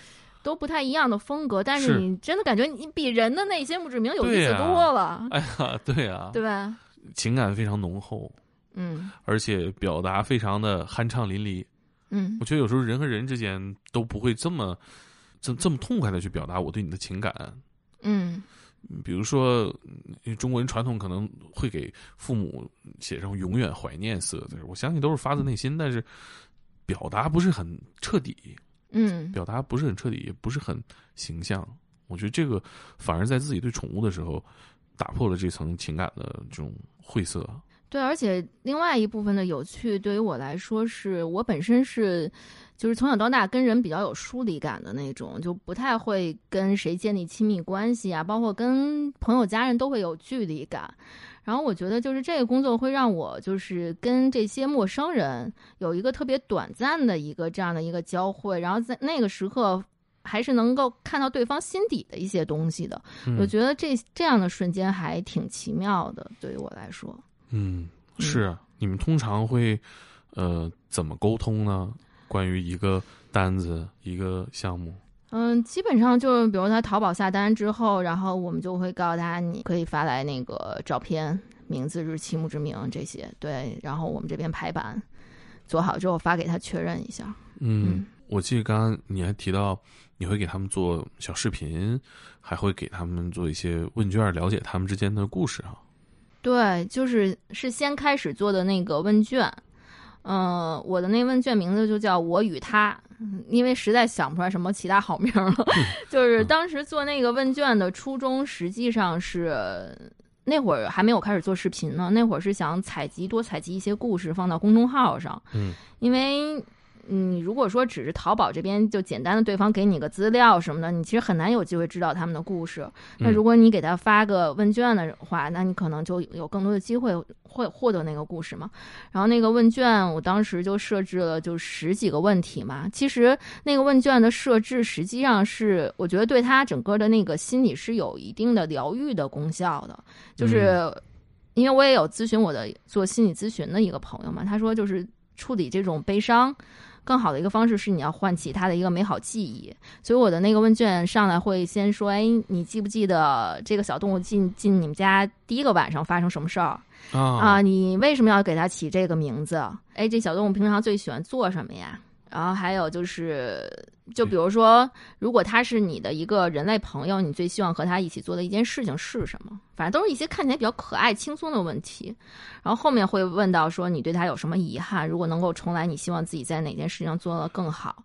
[SPEAKER 2] 都不太一样的风格，但是你真的感觉你比人的那些墓志铭有意思多了。
[SPEAKER 1] 哎呀，对呀，
[SPEAKER 2] 对吧？
[SPEAKER 1] 情感非常浓厚，
[SPEAKER 2] 嗯，
[SPEAKER 1] 而且表达非常的酣畅淋漓。
[SPEAKER 2] 嗯，
[SPEAKER 1] 我觉得有时候人和人之间都不会这么这这么痛快的去表达我对你的情感。
[SPEAKER 2] 嗯，
[SPEAKER 1] 比如说，中国人传统可能会给父母写上“永远怀念”四个字，我相信都是发自内心，但是表达不是很彻底。
[SPEAKER 2] 嗯，
[SPEAKER 1] 表达不是很彻底，也不是很形象。我觉得这个反而在自己对宠物的时候，打破了这层情感的这种晦涩。
[SPEAKER 2] 对，而且另外一部分的有趣，对于我来说，是我本身是。就是从小到大跟人比较有疏离感的那种，就不太会跟谁建立亲密关系啊，包括跟朋友家人都会有距离感。然后我觉得就是这个工作会让我就是跟这些陌生人有一个特别短暂的一个这样的一个交汇，然后在那个时刻还是能够看到对方心底的一些东西的。我觉得这这样的瞬间还挺奇妙的，对于我来说。
[SPEAKER 1] 嗯，是你们通常会呃怎么沟通呢？关于一个单子一个项目，
[SPEAKER 2] 嗯，基本上就是比如他淘宝下单之后，然后我们就会告诉他，你可以发来那个照片、名字、日期、墓志铭这些，对，然后我们这边排版做好之后发给他确认一下。
[SPEAKER 1] 嗯，我记得刚刚你还提到你会给他们做小视频，还会给他们做一些问卷，了解他们之间的故事啊。
[SPEAKER 2] 对，就是是先开始做的那个问卷。嗯，我的那问卷名字就叫我与他，因为实在想不出来什么其他好名了。就是当时做那个问卷的初衷，实际上是那会儿还没有开始做视频呢，那会儿是想采集多采集一些故事放到公众号上。
[SPEAKER 1] 嗯，
[SPEAKER 2] 因为。你如果说只是淘宝这边就简单的对方给你个资料什么的，你其实很难有机会知道他们的故事。那如果你给他发个问卷的话，那你可能就有更多的机会会获得那个故事嘛。然后那个问卷我当时就设置了就十几个问题嘛。其实那个问卷的设置实际上是我觉得对他整个的那个心理是有一定的疗愈的功效的。就是因为我也有咨询我的做心理咨询的一个朋友嘛，他说就是处理这种悲伤。更好的一个方式是你要唤起他的一个美好记忆，所以我的那个问卷上来会先说：哎，你记不记得这个小动物进进你们家第一个晚上发生什么事儿啊？你为什么要给它起这个名字？哎，这小动物平常最喜欢做什么呀？然后还有就是。就比如说，如果他是你的一个人类朋友，你最希望和他一起做的一件事情是什么？反正都是一些看起来比较可爱、轻松的问题。然后后面会问到说，你对他有什么遗憾？如果能够重来，你希望自己在哪件事情上做得更好？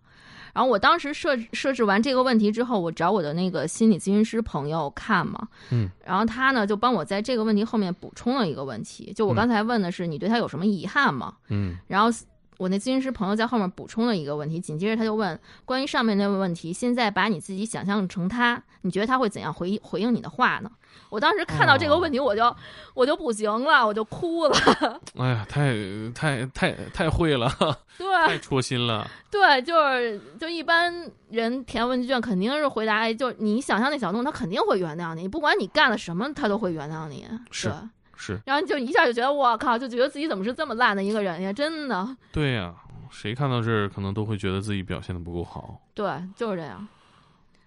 [SPEAKER 2] 然后我当时设设置完这个问题之后，我找我的那个心理咨询师朋友看嘛，
[SPEAKER 1] 嗯，
[SPEAKER 2] 然后他呢就帮我在这个问题后面补充了一个问题，就我刚才问的是你对他有什么遗憾吗？
[SPEAKER 1] 嗯，
[SPEAKER 2] 然后。我那咨询师朋友在后面补充了一个问题，紧接着他就问关于上面那个问题，现在把你自己想象成他，你觉得他会怎样回回应你的话呢？我当时看到这个问题，我就我就不行了，我就哭了。
[SPEAKER 1] 哎呀，太太太太会了，
[SPEAKER 2] 对，
[SPEAKER 1] 太戳心了。
[SPEAKER 2] 对，就是就一般人填问卷肯定是回答，就你想象那小动物，他肯定会原谅你，不管你干了什么，他都会原谅你。
[SPEAKER 1] 是。是，
[SPEAKER 2] 然后就一下就觉得我靠，就觉得自己怎么是这么烂的一个人呀？真的。
[SPEAKER 1] 对呀，谁看到这儿可能都会觉得自己表现的不够好。
[SPEAKER 2] 对，就是这样。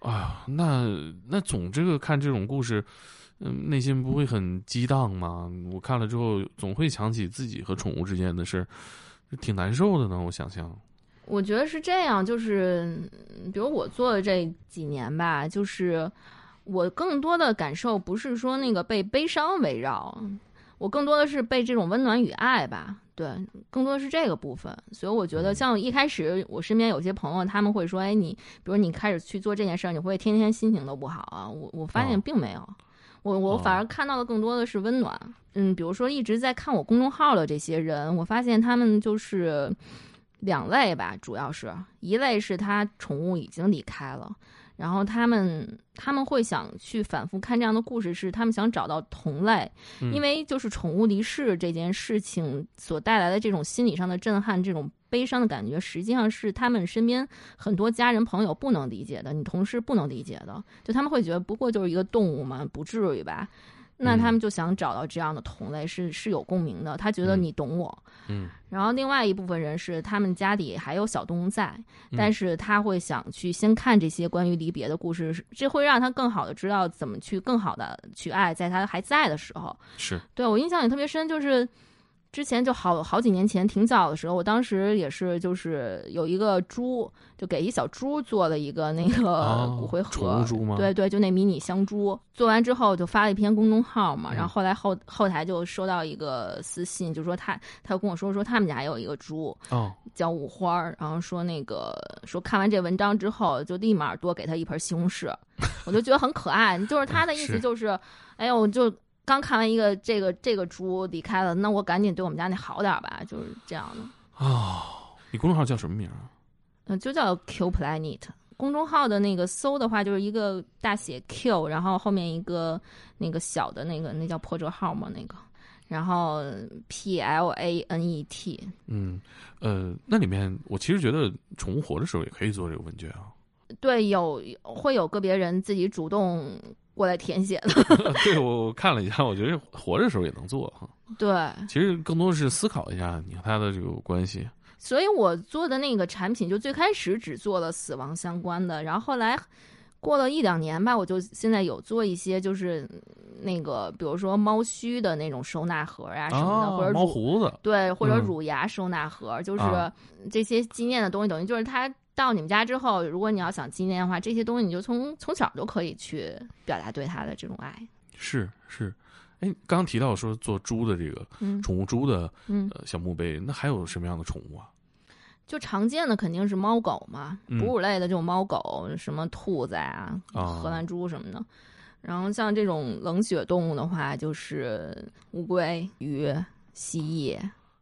[SPEAKER 1] 哎呀，那那总这个看这种故事，嗯，内心不会很激荡吗？我看了之后总会想起自己和宠物之间的事，挺难受的呢。我想象，
[SPEAKER 2] 我觉得是这样，就是比如我做的这几年吧，就是我更多的感受不是说那个被悲伤围绕，我更多的是被这种温暖与爱吧。对，更多的是这个部分。所以我觉得，像一开始我身边有些朋友，他们会说：“哎，你比如你开始去做这件事儿，你会天天心情都不好啊？”我我发现并没有。我我反而看到的更多的是温暖，嗯，比如说一直在看我公众号的这些人，我发现他们就是两类吧，主要是一类是他宠物已经离开了。然后他们他们会想去反复看这样的故事，是他们想找到同类，因为就是宠物离世这件事情所带来的这种心理上的震撼，这种悲伤的感觉，实际上是他们身边很多家人朋友不能理解的，你同事不能理解的，就他们会觉得不过就是一个动物嘛，不至于吧。那他们就想找到这样的同类，是是有共鸣的。他觉得你懂我，
[SPEAKER 1] 嗯。
[SPEAKER 2] 然后另外一部分人是他们家里还有小动物在，但是他会想去先看这些关于离别的故事，这会让他更好的知道怎么去更好的去爱，在他还在的时候。
[SPEAKER 1] 是
[SPEAKER 2] 对我印象也特别深，就是。之前就好好几年前，挺早的时候，我当时也是，就是有一个猪，就给一小猪做了一个那个骨灰盒，对对，就那迷你香猪。做完之后就发了一篇公众号嘛，然后后来后后台就收到一个私信，就说他他跟我说说他们家有一个猪，
[SPEAKER 1] 哦，
[SPEAKER 2] 叫五花，然后说那个说看完这文章之后，就立马多给他一盆西红柿，我就觉得很可爱，就是他的意思就是，哎呦就。刚看完一个这个这个猪离开了，那我赶紧对我们家那好点吧，就是这样的。
[SPEAKER 1] 哦，你公众号叫什么名啊？
[SPEAKER 2] 嗯，就叫 Q Planet。公众号的那个搜的话，就是一个大写 Q，然后后面一个那个小的那个那叫破折号嘛，那个，然后 P L A N E T。
[SPEAKER 1] 嗯，呃，那里面我其实觉得宠物活的时候也可以做这个问卷啊。
[SPEAKER 2] 对，有会有个别人自己主动。过来填写的，
[SPEAKER 1] 对我我看了一下，我觉得活着时候也能做哈。
[SPEAKER 2] 对，
[SPEAKER 1] 其实更多是思考一下你和他的这个关系。
[SPEAKER 2] 所以我做的那个产品，就最开始只做了死亡相关的，然后后来过了一两年吧，我就现在有做一些，就是那个比如说猫须的那种收纳盒啊什么的，或者
[SPEAKER 1] 猫胡子，
[SPEAKER 2] 对，或者乳牙收纳盒，就是这些纪念的东西，等于就是它。到你们家之后，如果你要想纪念的话，这些东西你就从从小就可以去表达对他的这种爱。
[SPEAKER 1] 是是，哎，刚刚提到说做猪的这个宠物猪的
[SPEAKER 2] 呃
[SPEAKER 1] 小墓碑，那还有什么样的宠物啊？
[SPEAKER 2] 就常见的肯定是猫狗嘛，哺乳类的这种猫狗，什么兔子啊、荷兰猪什么的。然后像这种冷血动物的话，就是乌龟、鱼、蜥蜴。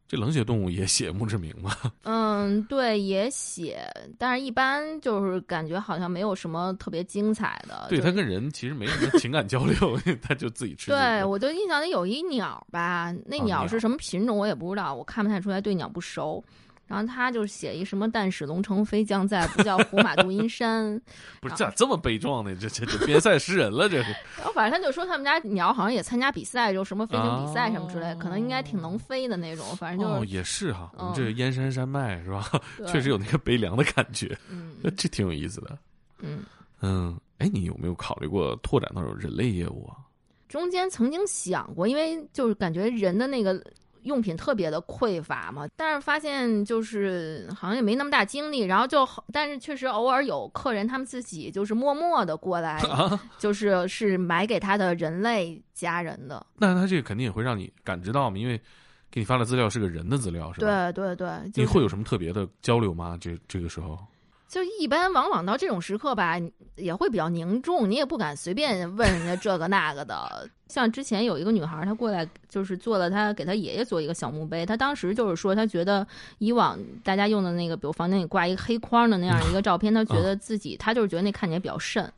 [SPEAKER 1] 这冷血动物也写墓志铭吗？
[SPEAKER 2] 嗯，对，也写，但是一般就是感觉好像没有什么特别精彩的。
[SPEAKER 1] 对它跟人其实没什么情感交流，它就自己吃。
[SPEAKER 2] 对我就印象里有一鸟吧，那鸟是什么品种我也不知道，我看不太出来，对鸟不熟。然后他就写一什么“但使龙城飞将在，不叫胡马度阴山”
[SPEAKER 1] 不是咋这么悲壮呢？这这这边塞诗人了，这是。
[SPEAKER 2] 然后反正他就说他们家鸟好像也参加比赛，就什么飞行比赛什么之类，可能应该挺能飞的那种。反正就
[SPEAKER 1] 哦，也是哈，我们这个燕山山脉是吧？确实有那个悲凉的感觉，
[SPEAKER 2] 嗯，
[SPEAKER 1] 这挺有意思的。
[SPEAKER 2] 嗯
[SPEAKER 1] 嗯，哎，你有没有考虑过拓展到人类业务啊？
[SPEAKER 2] 中间曾经想过，因为就是感觉人的那个。用品特别的匮乏嘛，但是发现就是好像也没那么大精力，然后就，但是确实偶尔有客人他们自己就是默默的过来，就是是买给他的人类家人的。
[SPEAKER 1] 那他这个肯定也会让你感知到嘛，因为给你发的资料是个人的资料，是
[SPEAKER 2] 吧？对对对。
[SPEAKER 1] 你会有什么特别的交流吗？这这个时候？
[SPEAKER 2] 就一般，往往到这种时刻吧，也会比较凝重，你也不敢随便问人家这个那个的。像之前有一个女孩，她过来就是做了，她给她爷爷做一个小墓碑。她当时就是说，她觉得以往大家用的那个，比如房间里挂一个黑框的那样一个照片，她觉得自己，她就是觉得那看起来比较瘆。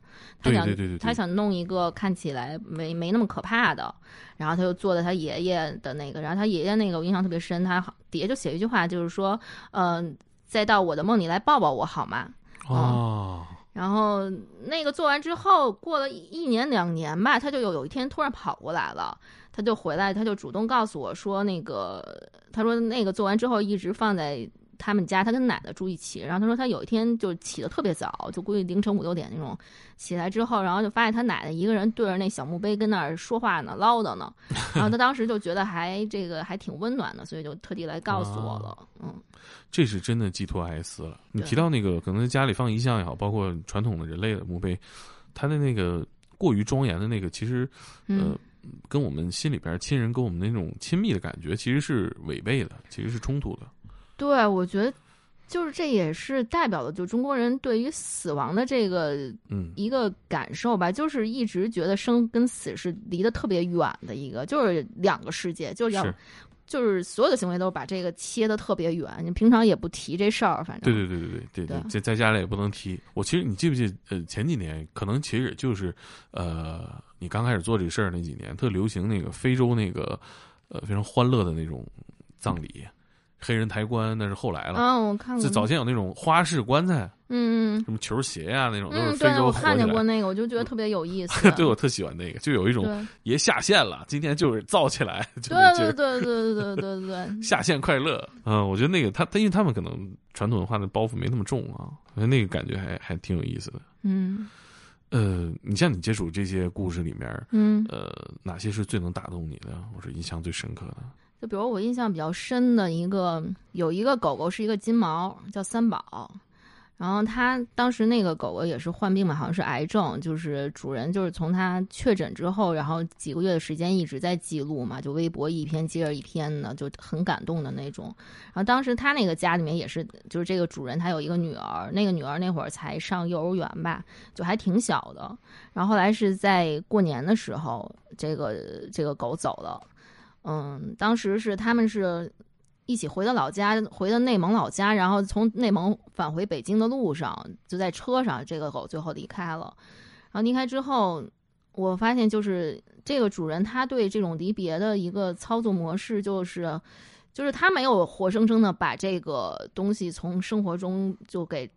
[SPEAKER 2] 她想，她想弄一个看起来没没那么可怕的。然后她就做了她爷爷的那个，然后她爷爷那个我印象特别深，他底下就写一句话，就是说，嗯。再到我的梦里来抱抱我好吗？
[SPEAKER 1] 哦，
[SPEAKER 2] 然后那个做完之后，过了一年两年吧，他就有有一天突然跑过来了，他就回来，他就主动告诉我说，那个他说那个做完之后一直放在他们家，他跟奶奶住一起。然后他说他有一天就起得特别早，就估计凌晨五六点那种起来之后，然后就发现他奶奶一个人对着那小墓碑跟那儿说话呢，唠叨呢。然后他当时就觉得还这个还挺温暖的，所以就特地来告诉我了。嗯，
[SPEAKER 1] 这是真的寄托哀思了。你提到那个可能家里放遗像也好，包括传统的人类的墓碑，他的那个过于庄严的那个，其实呃。跟我们心里边亲人跟我们那种亲密的感觉其实是违背的，其实是冲突的。
[SPEAKER 2] 对，我觉得就是这也是代表了就中国人对于死亡的这个嗯一个感受吧，就是一直觉得生跟死是离得特别远的一个，就是两个世界，就是要。就是所有的行为都是把这个切的特别远，你平常也不提这事儿，反正
[SPEAKER 1] 对对对对对对对，在在家里也不能提。我其实你记不记？呃，前几年可能其实就是，呃，你刚开始做这事儿那几年，特流行那个非洲那个，呃，非常欢乐的那种葬礼。黑人抬棺那是后来了
[SPEAKER 2] 啊，我看过。
[SPEAKER 1] 就早前有那种花式棺材，
[SPEAKER 2] 嗯
[SPEAKER 1] 嗯，什么球鞋呀那种，都是
[SPEAKER 2] 非
[SPEAKER 1] 洲
[SPEAKER 2] 我看见过那个，我就觉得特别有意 思。
[SPEAKER 1] 对我特喜欢那个，就有一种爷下线了，今天就是造起来。
[SPEAKER 2] 对对对对对对对对，
[SPEAKER 1] 下线快乐。嗯，我觉得那个他他因为他们可能传统文化的包袱没那么重啊，我觉得那个感觉还还挺有意思的。
[SPEAKER 2] 嗯，
[SPEAKER 1] 呃，你像你接触这些故事里面，
[SPEAKER 2] 嗯，
[SPEAKER 1] 呃，哪些是最能打动你的，或者印象最深刻的？
[SPEAKER 2] 就比如我印象比较深的一个，有一个狗狗是一个金毛，叫三宝。然后它当时那个狗狗也是患病嘛，好像是癌症。就是主人就是从它确诊之后，然后几个月的时间一直在记录嘛，就微博一篇接着一篇的，就很感动的那种。然后当时他那个家里面也是，就是这个主人他有一个女儿，那个女儿那会儿才上幼儿园吧，就还挺小的。然后后来是在过年的时候，这个这个狗走了。嗯，当时是他们是一起回的老家，回的内蒙老家，然后从内蒙返回北京的路上，就在车上，这个狗最后离开了。然后离开之后，我发现就是这个主人他对这种离别的一个操作模式，就是就是他没有活生生的把这个东西从生活中就给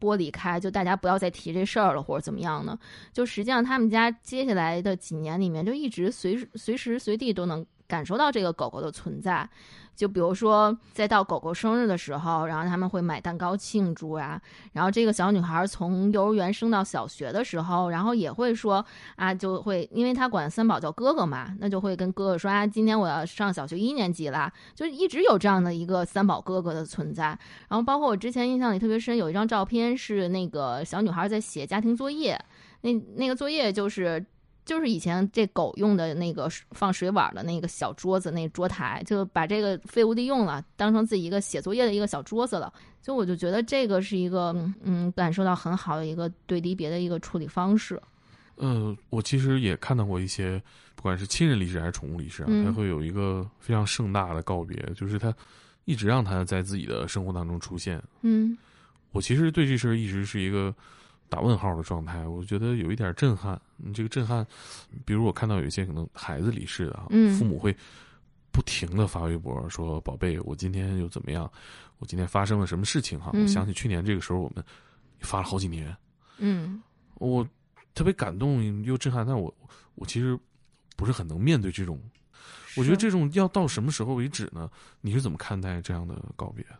[SPEAKER 2] 剥离开，就大家不要再提这事儿了，或者怎么样呢？就实际上他们家接下来的几年里面，就一直随随时随地都能。感受到这个狗狗的存在，就比如说，在到狗狗生日的时候，然后他们会买蛋糕庆祝呀。然后这个小女孩从幼儿园升到小学的时候，然后也会说啊，就会因为她管三宝叫哥哥嘛，那就会跟哥哥说啊，今天我要上小学一年级啦，就一直有这样的一个三宝哥哥的存在。然后包括我之前印象里特别深，有一张照片是那个小女孩在写家庭作业，那那个作业就是。就是以前这狗用的那个放水碗的那个小桌子，那桌台，就把这个废物利用了，当成自己一个写作业的一个小桌子了。就我就觉得这个是一个，嗯，感受到很好的一个对离别的一个处理方式。
[SPEAKER 1] 呃，我其实也看到过一些，不管是亲人离世还是宠物离世啊，他会有一个非常盛大的告别，就是他一直让他在自己的生活当中出现。
[SPEAKER 2] 嗯，
[SPEAKER 1] 我其实对这事儿一直是一个。打问号的状态，我觉得有一点震撼。你这个震撼，比如我看到有一些可能孩子离世的啊，父母会不停的发微博说：“宝贝，我今天又怎么样？我今天发生了什么事情？”哈，我想起去年这个时候，我们发了好几年。
[SPEAKER 2] 嗯，
[SPEAKER 1] 我特别感动又震撼，但我我其实不是很能面对这种。我觉得这种要到什么时候为止呢？你是怎么看待这样的告别的？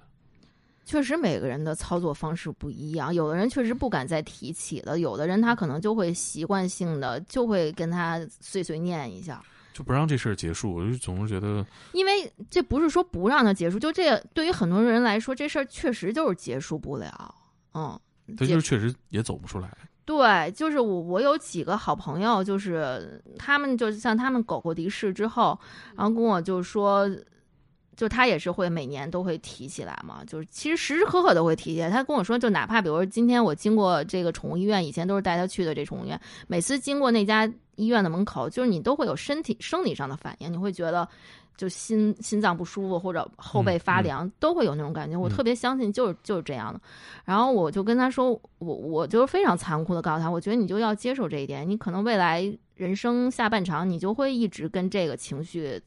[SPEAKER 2] 确实，每个人的操作方式不一样。有的人确实不敢再提起了，有的人他可能就会习惯性的就会跟他碎碎念一下，
[SPEAKER 1] 就不让这事儿结束。我就总是觉得，
[SPEAKER 2] 因为这不是说不让他结束，就这对于很多人来说，这事儿确实就是结束不了。嗯，
[SPEAKER 1] 他就是确实也走不出来。
[SPEAKER 2] 对，就是我，我有几个好朋友，就是他们就像他们狗狗离世之后，然后跟我就说。就他也是会每年都会提起来嘛，就是其实时时刻刻都会提起来。他跟我说，就哪怕比如说今天我经过这个宠物医院，以前都是带他去的这宠物医院，每次经过那家医院的门口，就是你都会有身体生理上的反应，你会觉得就心心脏不舒服或者后背发凉，都会有那种感觉。我特别相信就是就是这样的。然后我就跟他说，我我就是非常残酷的告诉他，我觉得你就要接受这一点，你可能未来人生下半场，你就会一直跟这个情绪。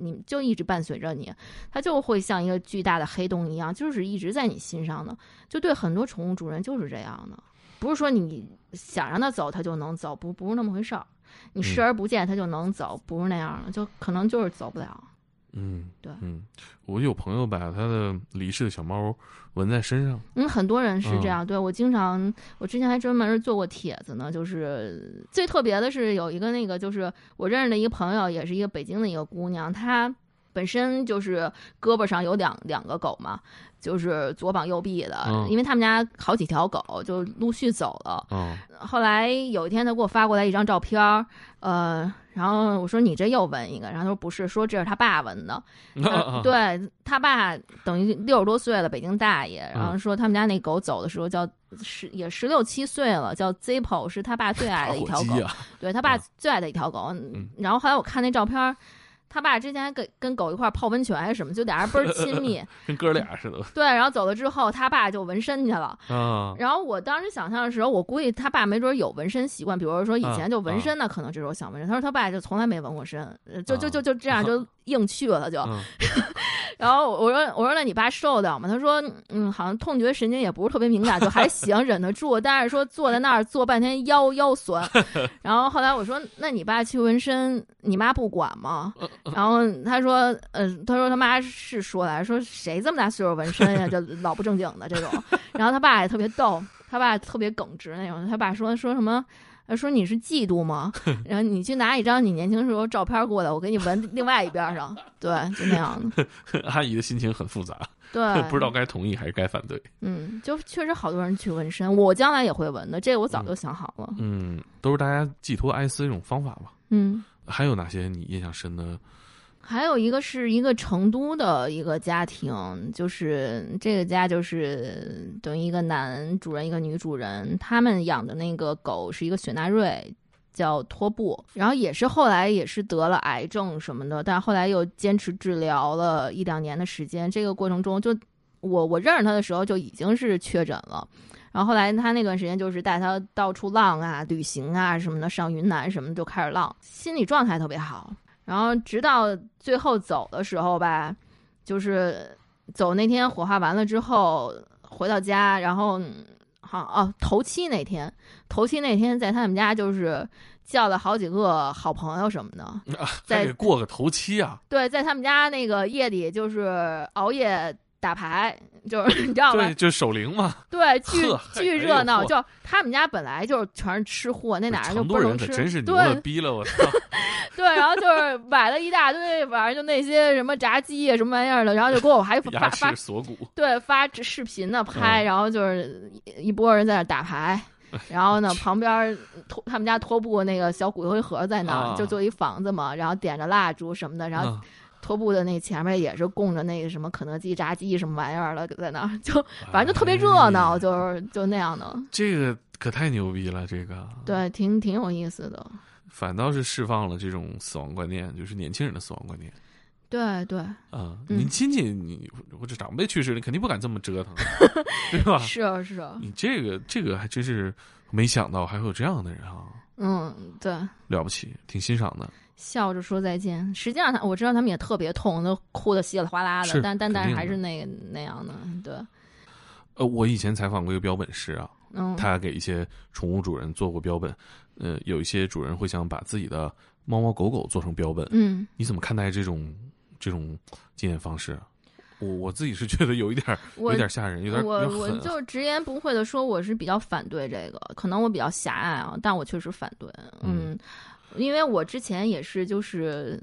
[SPEAKER 2] 你就一直伴随着你，它就会像一个巨大的黑洞一样，就是一直在你心上的。就对很多宠物主人就是这样的，不是说你想让它走它就能走，不不是那么回事儿。你视而不见它就能走，不是那样的，就可能就是走不了。
[SPEAKER 1] 嗯，
[SPEAKER 2] 对，
[SPEAKER 1] 嗯，我有朋友把他的离世的小猫纹在身上。
[SPEAKER 2] 嗯，很多人是这
[SPEAKER 1] 嗯
[SPEAKER 2] 样。对我经常，我之前还专门做过帖子呢。就是最特别的是有一个那个，就是我认识的一个朋友，也是一个北京的一个姑娘，她本身就是胳膊上有两两个狗嘛，就是左膀右臂的，
[SPEAKER 1] 嗯
[SPEAKER 2] 因为他们家好几条狗就陆续走了。
[SPEAKER 1] 哦，
[SPEAKER 2] 后来有一天，他给我发过来一张照片儿，呃，然后我说你这又纹一个，然后他说不是，说这是他爸纹的。呃对他爸等于六十多岁了，北京大爷，然后说他们家那狗走的时候叫十也十六七岁了，叫 Zippo，是他爸最爱的一条狗，
[SPEAKER 1] 啊，
[SPEAKER 2] 对他爸
[SPEAKER 1] 嗯
[SPEAKER 2] 最爱的一条狗。
[SPEAKER 1] 嗯
[SPEAKER 2] 然后后来我看那照片儿。他爸之前还跟跟狗一块儿泡温泉还是什么，就俩人倍儿亲密。
[SPEAKER 1] 跟哥俩似的
[SPEAKER 2] 对，然后走了之后，他爸就纹身去了。
[SPEAKER 1] 啊。
[SPEAKER 2] 然后我当时想象的时候，我估计他爸没准有纹身习惯，比如说以前就纹身呢，可能这时候想纹身。他说他爸就从来没纹过身，呃就就就就这样就硬去了就。
[SPEAKER 1] 嗯
[SPEAKER 2] 然后我说我说那你爸受得了吗？他说嗯，好像痛觉神经也不是特别敏感，就还行，忍得住。但是说坐在那儿坐半天腰腰酸。然后后来我说那你爸去纹身，你妈不管吗？然后他说呃，他说他妈是说来说谁这么大岁数纹身呀，就老不正经的这种。然后他爸也特别逗，他爸特别耿直那种。他爸说说什么？呃说你是嫉妒吗？然后你去拿一张你年轻时候照片过来，我给你纹另外一边上。对，就那样的。
[SPEAKER 1] 阿姨的心情很复杂，
[SPEAKER 2] 对，
[SPEAKER 1] 不知道该同意还是该反对。
[SPEAKER 2] 嗯，就确实好多人去纹身，我将来也会纹的，这个我早就想好了。
[SPEAKER 1] 嗯，都是大家寄托哀思的一种方法吧。
[SPEAKER 2] 嗯，
[SPEAKER 1] 还有哪些你印象深的？
[SPEAKER 2] 还有一个是一个成都的一个家庭，就是这个家就是等于一个男主人一个女主人，他们养的那个狗是一个雪纳瑞。叫托布，然后也是后来也是得了癌症什么的，但后来又坚持治疗了一两年的时间。这个过程中就，我我认识他的时候就已经是确诊了，然后后来他那段时间就是带他到处浪啊、旅行啊什么的，上云南什么就开始浪，心理状态特别好。然后直到最后走的时候吧，就是走那天火化完了之后回到家，然后嗯好哦头七那天，头七那天在他们家就是叫了好几个好朋友什么的，在
[SPEAKER 1] 啊过个头七啊！
[SPEAKER 2] 对，在他们家那个夜里就是熬夜打牌，就是 你知道吗
[SPEAKER 1] 对，？就守灵嘛。
[SPEAKER 2] 对，巨巨
[SPEAKER 1] 哎
[SPEAKER 2] 热闹。就他们家本来就是全是吃货，那哪人就不能吃。
[SPEAKER 1] 真是牛
[SPEAKER 2] 对
[SPEAKER 1] 了逼了，我操！
[SPEAKER 2] 对，然后就是买了一大堆，反正就那些什么炸鸡啊什么玩意儿的，然后就给我还发
[SPEAKER 1] 牙
[SPEAKER 2] 发
[SPEAKER 1] 锁骨，
[SPEAKER 2] 对发视频呢拍，
[SPEAKER 1] 嗯
[SPEAKER 2] 然后就是一一波人在那打牌。然后呢，旁边拖他们家拖布那个小骨灰盒在那就做一房子嘛，然后点着蜡烛什么的，然后
[SPEAKER 1] 嗯
[SPEAKER 2] 拖布的那前面也是供着那个什么肯德基炸鸡什么玩意儿了，在那儿就反正就特别热闹，
[SPEAKER 1] 哎
[SPEAKER 2] 就是就那样的，
[SPEAKER 1] 这个可太牛逼了，这个
[SPEAKER 2] 对，挺挺有意思的，
[SPEAKER 1] 反倒是释放了这种死亡观念，就是年轻人的死亡观念。
[SPEAKER 2] 对对，
[SPEAKER 1] 啊！
[SPEAKER 2] 嗯。
[SPEAKER 1] 你亲戚，你或者长辈去世，你肯定不敢这么折腾，对吧？
[SPEAKER 2] 是啊是啊，
[SPEAKER 1] 你这个这个还真是没想到还会有这样的人啊，
[SPEAKER 2] 嗯，对，
[SPEAKER 1] 了不起，挺欣赏的。
[SPEAKER 2] 笑着说再见。实际上他我知道他们也特别痛，都哭得稀里哗啦的，
[SPEAKER 1] 是
[SPEAKER 2] 但但但是还是那个那样的，对，
[SPEAKER 1] 呃，我以前采访过一个标本师啊，
[SPEAKER 2] 嗯，
[SPEAKER 1] 他给一些宠物主人做过标本，呃，有一些主人会想把自己的猫猫狗狗做成标本，
[SPEAKER 2] 嗯，
[SPEAKER 1] 你怎么看待这种这种纪念方式啊？我我自己是觉得有一点儿有点吓人，有点
[SPEAKER 2] 我我
[SPEAKER 1] 有点狠啊。
[SPEAKER 2] 就直言不讳的说，我是比较反对这个，可能我比较狭隘啊，但我确实反对，嗯。因为我之前也是，就是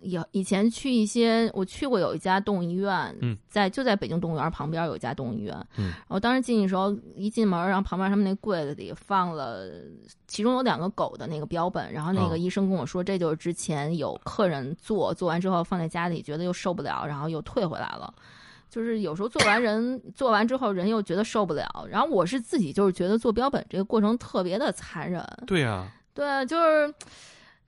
[SPEAKER 2] 以以前去一些，我去过有一家动物医院，
[SPEAKER 1] 嗯
[SPEAKER 2] 在就在北京动物园旁边有一家动物医院，
[SPEAKER 1] 嗯
[SPEAKER 2] 然后当时进去的时候，一进门，然后旁边他们那柜子里放了，其中有两个狗的那个标本，然后那
[SPEAKER 1] 哦
[SPEAKER 2] 个医生跟我说，这就是之前有客人做，做完之后放在家里，觉得又受不了，然后又退回来了。就是有时候做完人做完之后，人又觉得受不了。然后我是自己就是觉得做标本这个过程特别的残忍，
[SPEAKER 1] 对呀、
[SPEAKER 2] 对，就是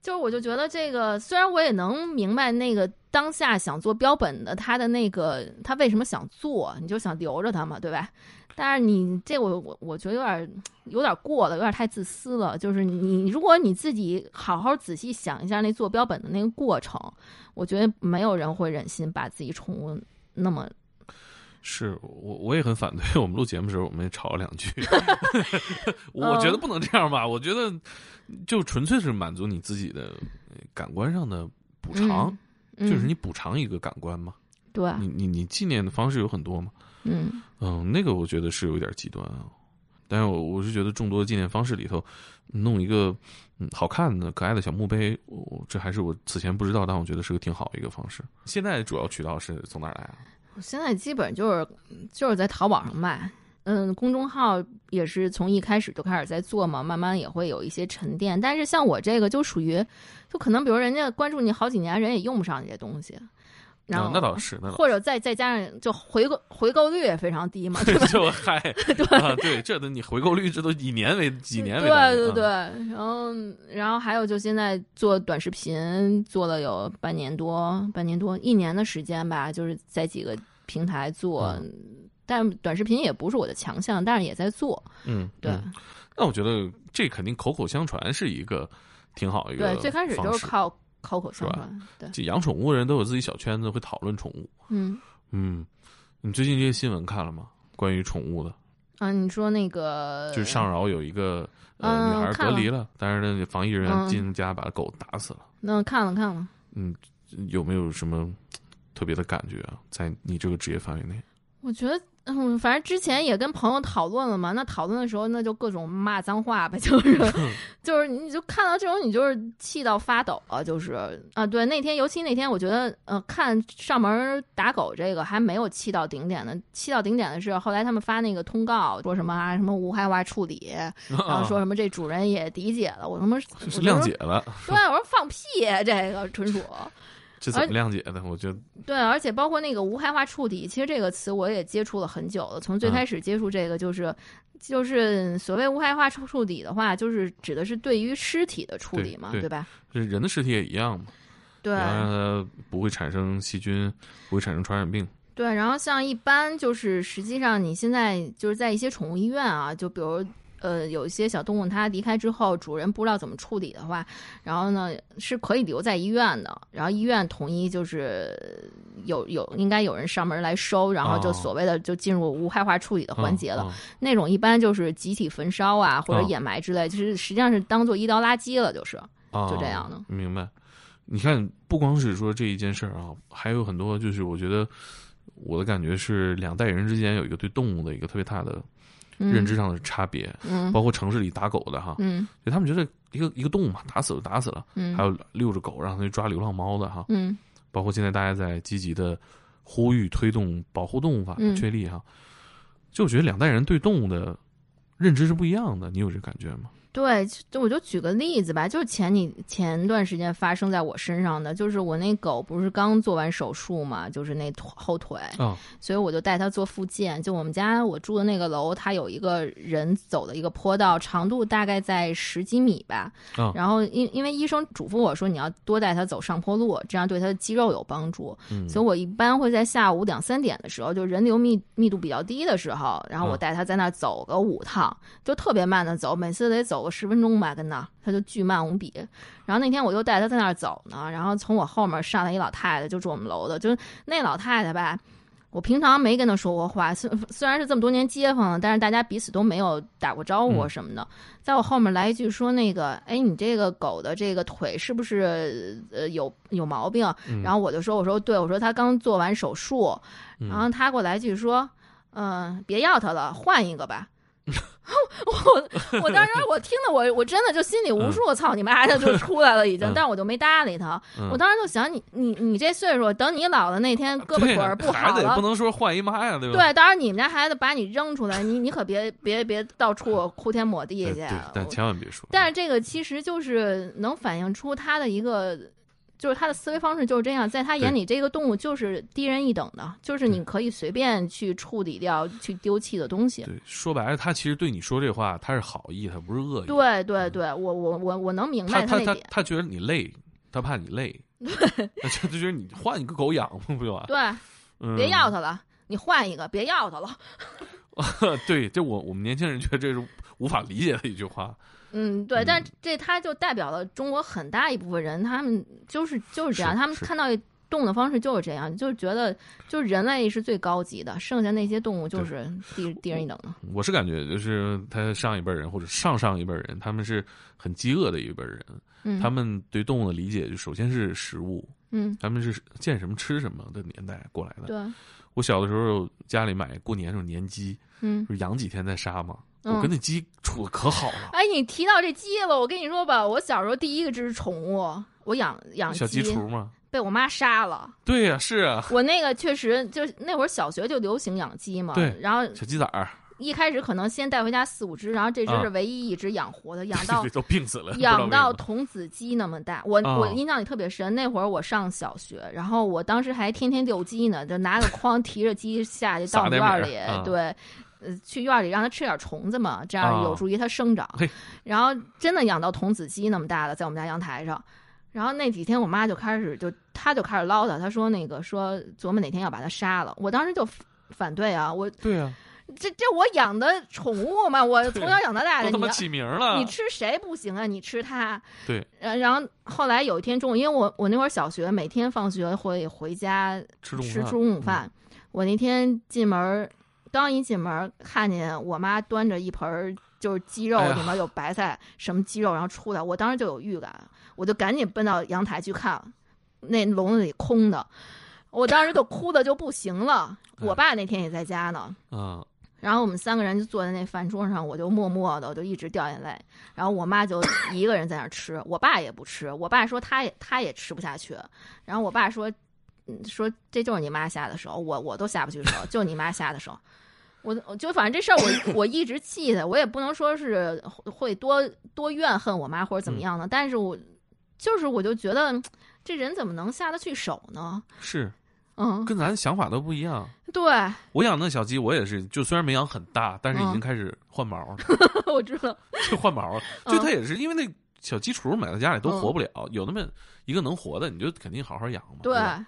[SPEAKER 2] 就是，我就觉得这个，虽然我也能明白那个当下想做标本的他的那个他为什么想做，你就想留着他嘛，对吧？但是你这我我我觉得有点有点过了，有点太自私了。就是你如果你自己好好仔细想一下那做标本的那个过程，我觉得没有人会忍心把自己宠物那么
[SPEAKER 1] 是我我也很反对。我们录节目的时候，我们也吵了两句。我觉得不能这样吧？我觉得就纯粹是满足你自己的感官上的补偿。
[SPEAKER 2] 嗯
[SPEAKER 1] 就是你补偿一个感官嘛。
[SPEAKER 2] 对，
[SPEAKER 1] 你你你纪念的方式有很多嘛。
[SPEAKER 2] 嗯
[SPEAKER 1] 嗯，那个我觉得是有点极端啊。但是我我是觉得众多的纪念方式里头，弄一个嗯好看的可爱的小墓碑，我这还是我此前不知道，但我觉得是个挺好的一个方式。现在主要渠道是从哪来啊？
[SPEAKER 2] 我现在基本就是就是在淘宝上卖。嗯，公众号也是从一开始就开始在做嘛，慢慢也会有一些沉淀。但是像我这个就属于，就可能比如人家关注你好几年，人也用不上这些东西。然后
[SPEAKER 1] 那倒是，那
[SPEAKER 2] 或者再再加上就回购回购率也非常低嘛，对吧？
[SPEAKER 1] 就嗨，
[SPEAKER 2] 对
[SPEAKER 1] 对，这都你回购率这都以年为几年为
[SPEAKER 2] 对对对，然后然后还有就现在做短视频做了有半年多，半年多一年的时间吧，就是在几个平台做。但短视频也不是我的强项，但是也在做。
[SPEAKER 1] 嗯，
[SPEAKER 2] 对。
[SPEAKER 1] 那我觉得这肯定口口相传是一个挺好一个。
[SPEAKER 2] 对，最开始就是靠口口相传。对，
[SPEAKER 1] 就养宠物的人都有自己小圈子，会讨论宠物。
[SPEAKER 2] 嗯
[SPEAKER 1] 嗯，你最近这些新闻看了吗？关于宠物的？
[SPEAKER 2] 啊，你说那个
[SPEAKER 1] 就是上饶有一个呃女孩隔离
[SPEAKER 2] 了，
[SPEAKER 1] 但是呢防疫人员进家把狗打死了。
[SPEAKER 2] 那看了看了。
[SPEAKER 1] 嗯，有没有什么特别的感觉啊？在你这个职业范围内？
[SPEAKER 2] 我觉得。嗯，反正之前也跟朋友讨论了嘛。那讨论的时候，那就各种骂脏话呗，就是 就是，你就看到这种，你就是气到发抖啊，就是啊，对。那天尤其那天，我觉得呃，看上门打狗这个还没有气到顶点的，气到顶点的是后来他们发那个通告，说什么啊，什么无害化处理，然后说什么这主人也理解了，我他妈
[SPEAKER 1] 谅解了，
[SPEAKER 2] 对，我说放屁，这个纯属。
[SPEAKER 1] 这怎么谅解的？我觉得
[SPEAKER 2] 对，而且包括那个无害化处理，其实这个词我也接触了很久了。从最开始接触这个，就是就是所谓无害化处理的话，就是指的是对于尸体的处理嘛，
[SPEAKER 1] 对
[SPEAKER 2] 吧？
[SPEAKER 1] 人的尸体也一样嘛，
[SPEAKER 2] 对，
[SPEAKER 1] 让它不会产生细菌，不会产生传染病。
[SPEAKER 2] 对，然后像一般就是实际上你现在就是在一些宠物医院啊，就比如。呃，有一些小动物它离开之后，主人不知道怎么处理的话，然后呢是可以留在医院的。然后医院统一就是有有应该有人上门来收，然后就所谓的就进入无害化处理的环节了。那种一般就是集体焚烧啊，或者掩埋之类，就是实际上是当做医疗垃圾了，就是就这样的。
[SPEAKER 1] 明白？你看，不光是说这一件事儿啊，还有很多，就是我觉得我的感觉是两代人之间有一个对动物的一个特别大的。认知上的差别，
[SPEAKER 2] 嗯，
[SPEAKER 1] 包括城市里打狗的哈，
[SPEAKER 2] 嗯，
[SPEAKER 1] 就他们觉得一个一个动物嘛，打死了打死了，
[SPEAKER 2] 嗯，
[SPEAKER 1] 还有遛着狗让他去抓流浪猫的哈，
[SPEAKER 2] 嗯，
[SPEAKER 1] 包括现在大家在积极的呼吁推动保护动物法确立哈，就我觉得两代人对动物的认知是不一样的，你有这感觉吗？
[SPEAKER 2] 对，就我就举个例子吧，就是前你前段时间发生在我身上的，就是我那狗不是刚做完手术嘛，就是那后腿，所以我就带它做复健。就我们家我住的那个楼，它有一个人走的一个坡道，长度大概在十几米吧。然后因因为医生嘱咐我说，你要多带它走上坡路，这样对它的肌肉有帮助。所以我一般会在下午两三点的时候，就人流密密度比较低的时候，然后我带它在那走个五趟，就特别慢的走，每次得走。走个十分钟吧，跟那他就巨慢无比。然后那天我就带他在那儿走呢，然后从我后面上来一老太太，就住我们楼的，就那老太太吧。我平常没跟她说过话，虽虽然是这么多年街坊了，但是大家彼此都没有打过招呼什么的。在我后面来一句说：“那个，哎，你这个狗的这个腿是不是呃有有毛病？”然后我就说：“我说对，我说他刚做完手术。”然后他给我来一句说：“嗯，别要它了，换一个吧。” 我我当时我听的我我真的就心里无数操你妈的就出来了已经，但是我就没搭理他。我当时就想你你你这岁数，等你老了那天胳膊腿儿不好了，
[SPEAKER 1] 不能说换一妈呀，对吧？
[SPEAKER 2] 对，到时候你们家孩子把你扔出来，你你可别别别到处哭天抹地去。
[SPEAKER 1] 但千万别说。
[SPEAKER 2] 但是这个其实就是能反映出他的一个。就是他的思维方式就是这样，在他眼里，这个动物就是低人一等的，就是你可以随便去处理掉、去丢弃的东西。
[SPEAKER 1] 对，说白了，他其实对你说这话，他是好意，他不是恶意。
[SPEAKER 2] 对对对，我我我我能明白
[SPEAKER 1] 他
[SPEAKER 2] 那点。
[SPEAKER 1] 他觉得你累，他怕你累，
[SPEAKER 2] 对，
[SPEAKER 1] 就觉得你换一个狗养不就完？
[SPEAKER 2] 对，别要它了，你换一个，别要它了。
[SPEAKER 1] 对，这我我们年轻人觉得这是无法理解的一句话。
[SPEAKER 2] 嗯，对，但这他就代表了中国很大一部分人，他们就是就是这样，他们看到动物的方式就是这样，就是觉得就是人类是最高级的，剩下那些动物就是低低人一等的。
[SPEAKER 1] 我是感觉就是他上一辈人或者上上一辈人，他们是很饥饿的一辈人，
[SPEAKER 2] 嗯，
[SPEAKER 1] 他们对动物的理解就首先是食物，
[SPEAKER 2] 嗯，
[SPEAKER 1] 他们是见什么吃什么的年代过来的。
[SPEAKER 2] 对，
[SPEAKER 1] 我小的时候家里买过年时候年鸡，
[SPEAKER 2] 嗯，
[SPEAKER 1] 养几天再杀嘛。
[SPEAKER 2] 嗯
[SPEAKER 1] 我跟那鸡处的可好了，
[SPEAKER 2] 哎，你提到这鸡了，我跟你说吧，我小时候第一个只宠物，我养养
[SPEAKER 1] 小鸡雏嘛。
[SPEAKER 2] 被我妈杀了。
[SPEAKER 1] 对呀、是啊，
[SPEAKER 2] 我那个确实就是那会儿小学就流行养鸡嘛，
[SPEAKER 1] 对
[SPEAKER 2] 然后
[SPEAKER 1] 小鸡仔儿，
[SPEAKER 2] 一开始可能先带回家四五只，然后这只
[SPEAKER 1] 啊
[SPEAKER 2] 是唯一一只养活的，养到
[SPEAKER 1] 都病死了，
[SPEAKER 2] 养到童子鸡那么大，我、
[SPEAKER 1] 哦
[SPEAKER 2] 我印象里特别深。那会儿我上小学，然后我当时还天天遛鸡呢，就拿个筐提着鸡下去到院里，对，呃，去院里让它吃点虫子嘛，这样
[SPEAKER 1] 啊
[SPEAKER 2] 有助于它生长。
[SPEAKER 1] 嘿
[SPEAKER 2] 然后真的养到童子鸡那么大了，在我们家阳台上。然后那几天，我妈就开始就她就开始唠叨，她说那个说琢磨哪天要把它杀了。我当时就反对啊，我
[SPEAKER 1] 对啊、
[SPEAKER 2] 这这我养的宠物嘛，我从小养到大的，你
[SPEAKER 1] 起名了，
[SPEAKER 2] 你吃谁不行啊？你吃它。
[SPEAKER 1] 对，
[SPEAKER 2] 然，然后后来有一天中午，因为我我那会儿小学，每天放学会回家吃
[SPEAKER 1] 吃中午饭。
[SPEAKER 2] 我那天进门儿，刚一进门儿，看见我妈端着一盆儿就是鸡肉，里面有白菜，什么鸡肉，然后出来，我当时就有预感，我就赶紧奔到阳台去看，那笼子里空的，我当时就哭的就不行了。
[SPEAKER 1] 哎
[SPEAKER 2] 我爸那天也在家呢，
[SPEAKER 1] 嗯，
[SPEAKER 2] 然后我们三个人就坐在那饭桌上，我就默默的，我就一直掉眼泪。然后我妈就一个人在那儿吃，我爸也不吃。我爸说他也他也吃不下去。然后我爸说，嗯说这就是你妈下的手，我我都下不去手，就你妈下的手。我我就反正这事儿我 我一直气他，我也不能说是会多多怨恨我妈或者怎么样的，但是我就是我就觉得这人怎么能下得去手呢？
[SPEAKER 1] 是
[SPEAKER 2] 嗯，
[SPEAKER 1] 跟咱想法都不一样。
[SPEAKER 2] 对，
[SPEAKER 1] 我养那小鸡，我也是，就虽然没养很大，但是已经
[SPEAKER 2] 嗯
[SPEAKER 1] 开始换毛了，
[SPEAKER 2] 我知道，
[SPEAKER 1] 就换毛了。
[SPEAKER 2] 嗯
[SPEAKER 1] 就它也是因为那小鸡雏买到家里都活不了，有那么一个能活的，你就肯定好好养嘛。
[SPEAKER 2] 对，
[SPEAKER 1] 吧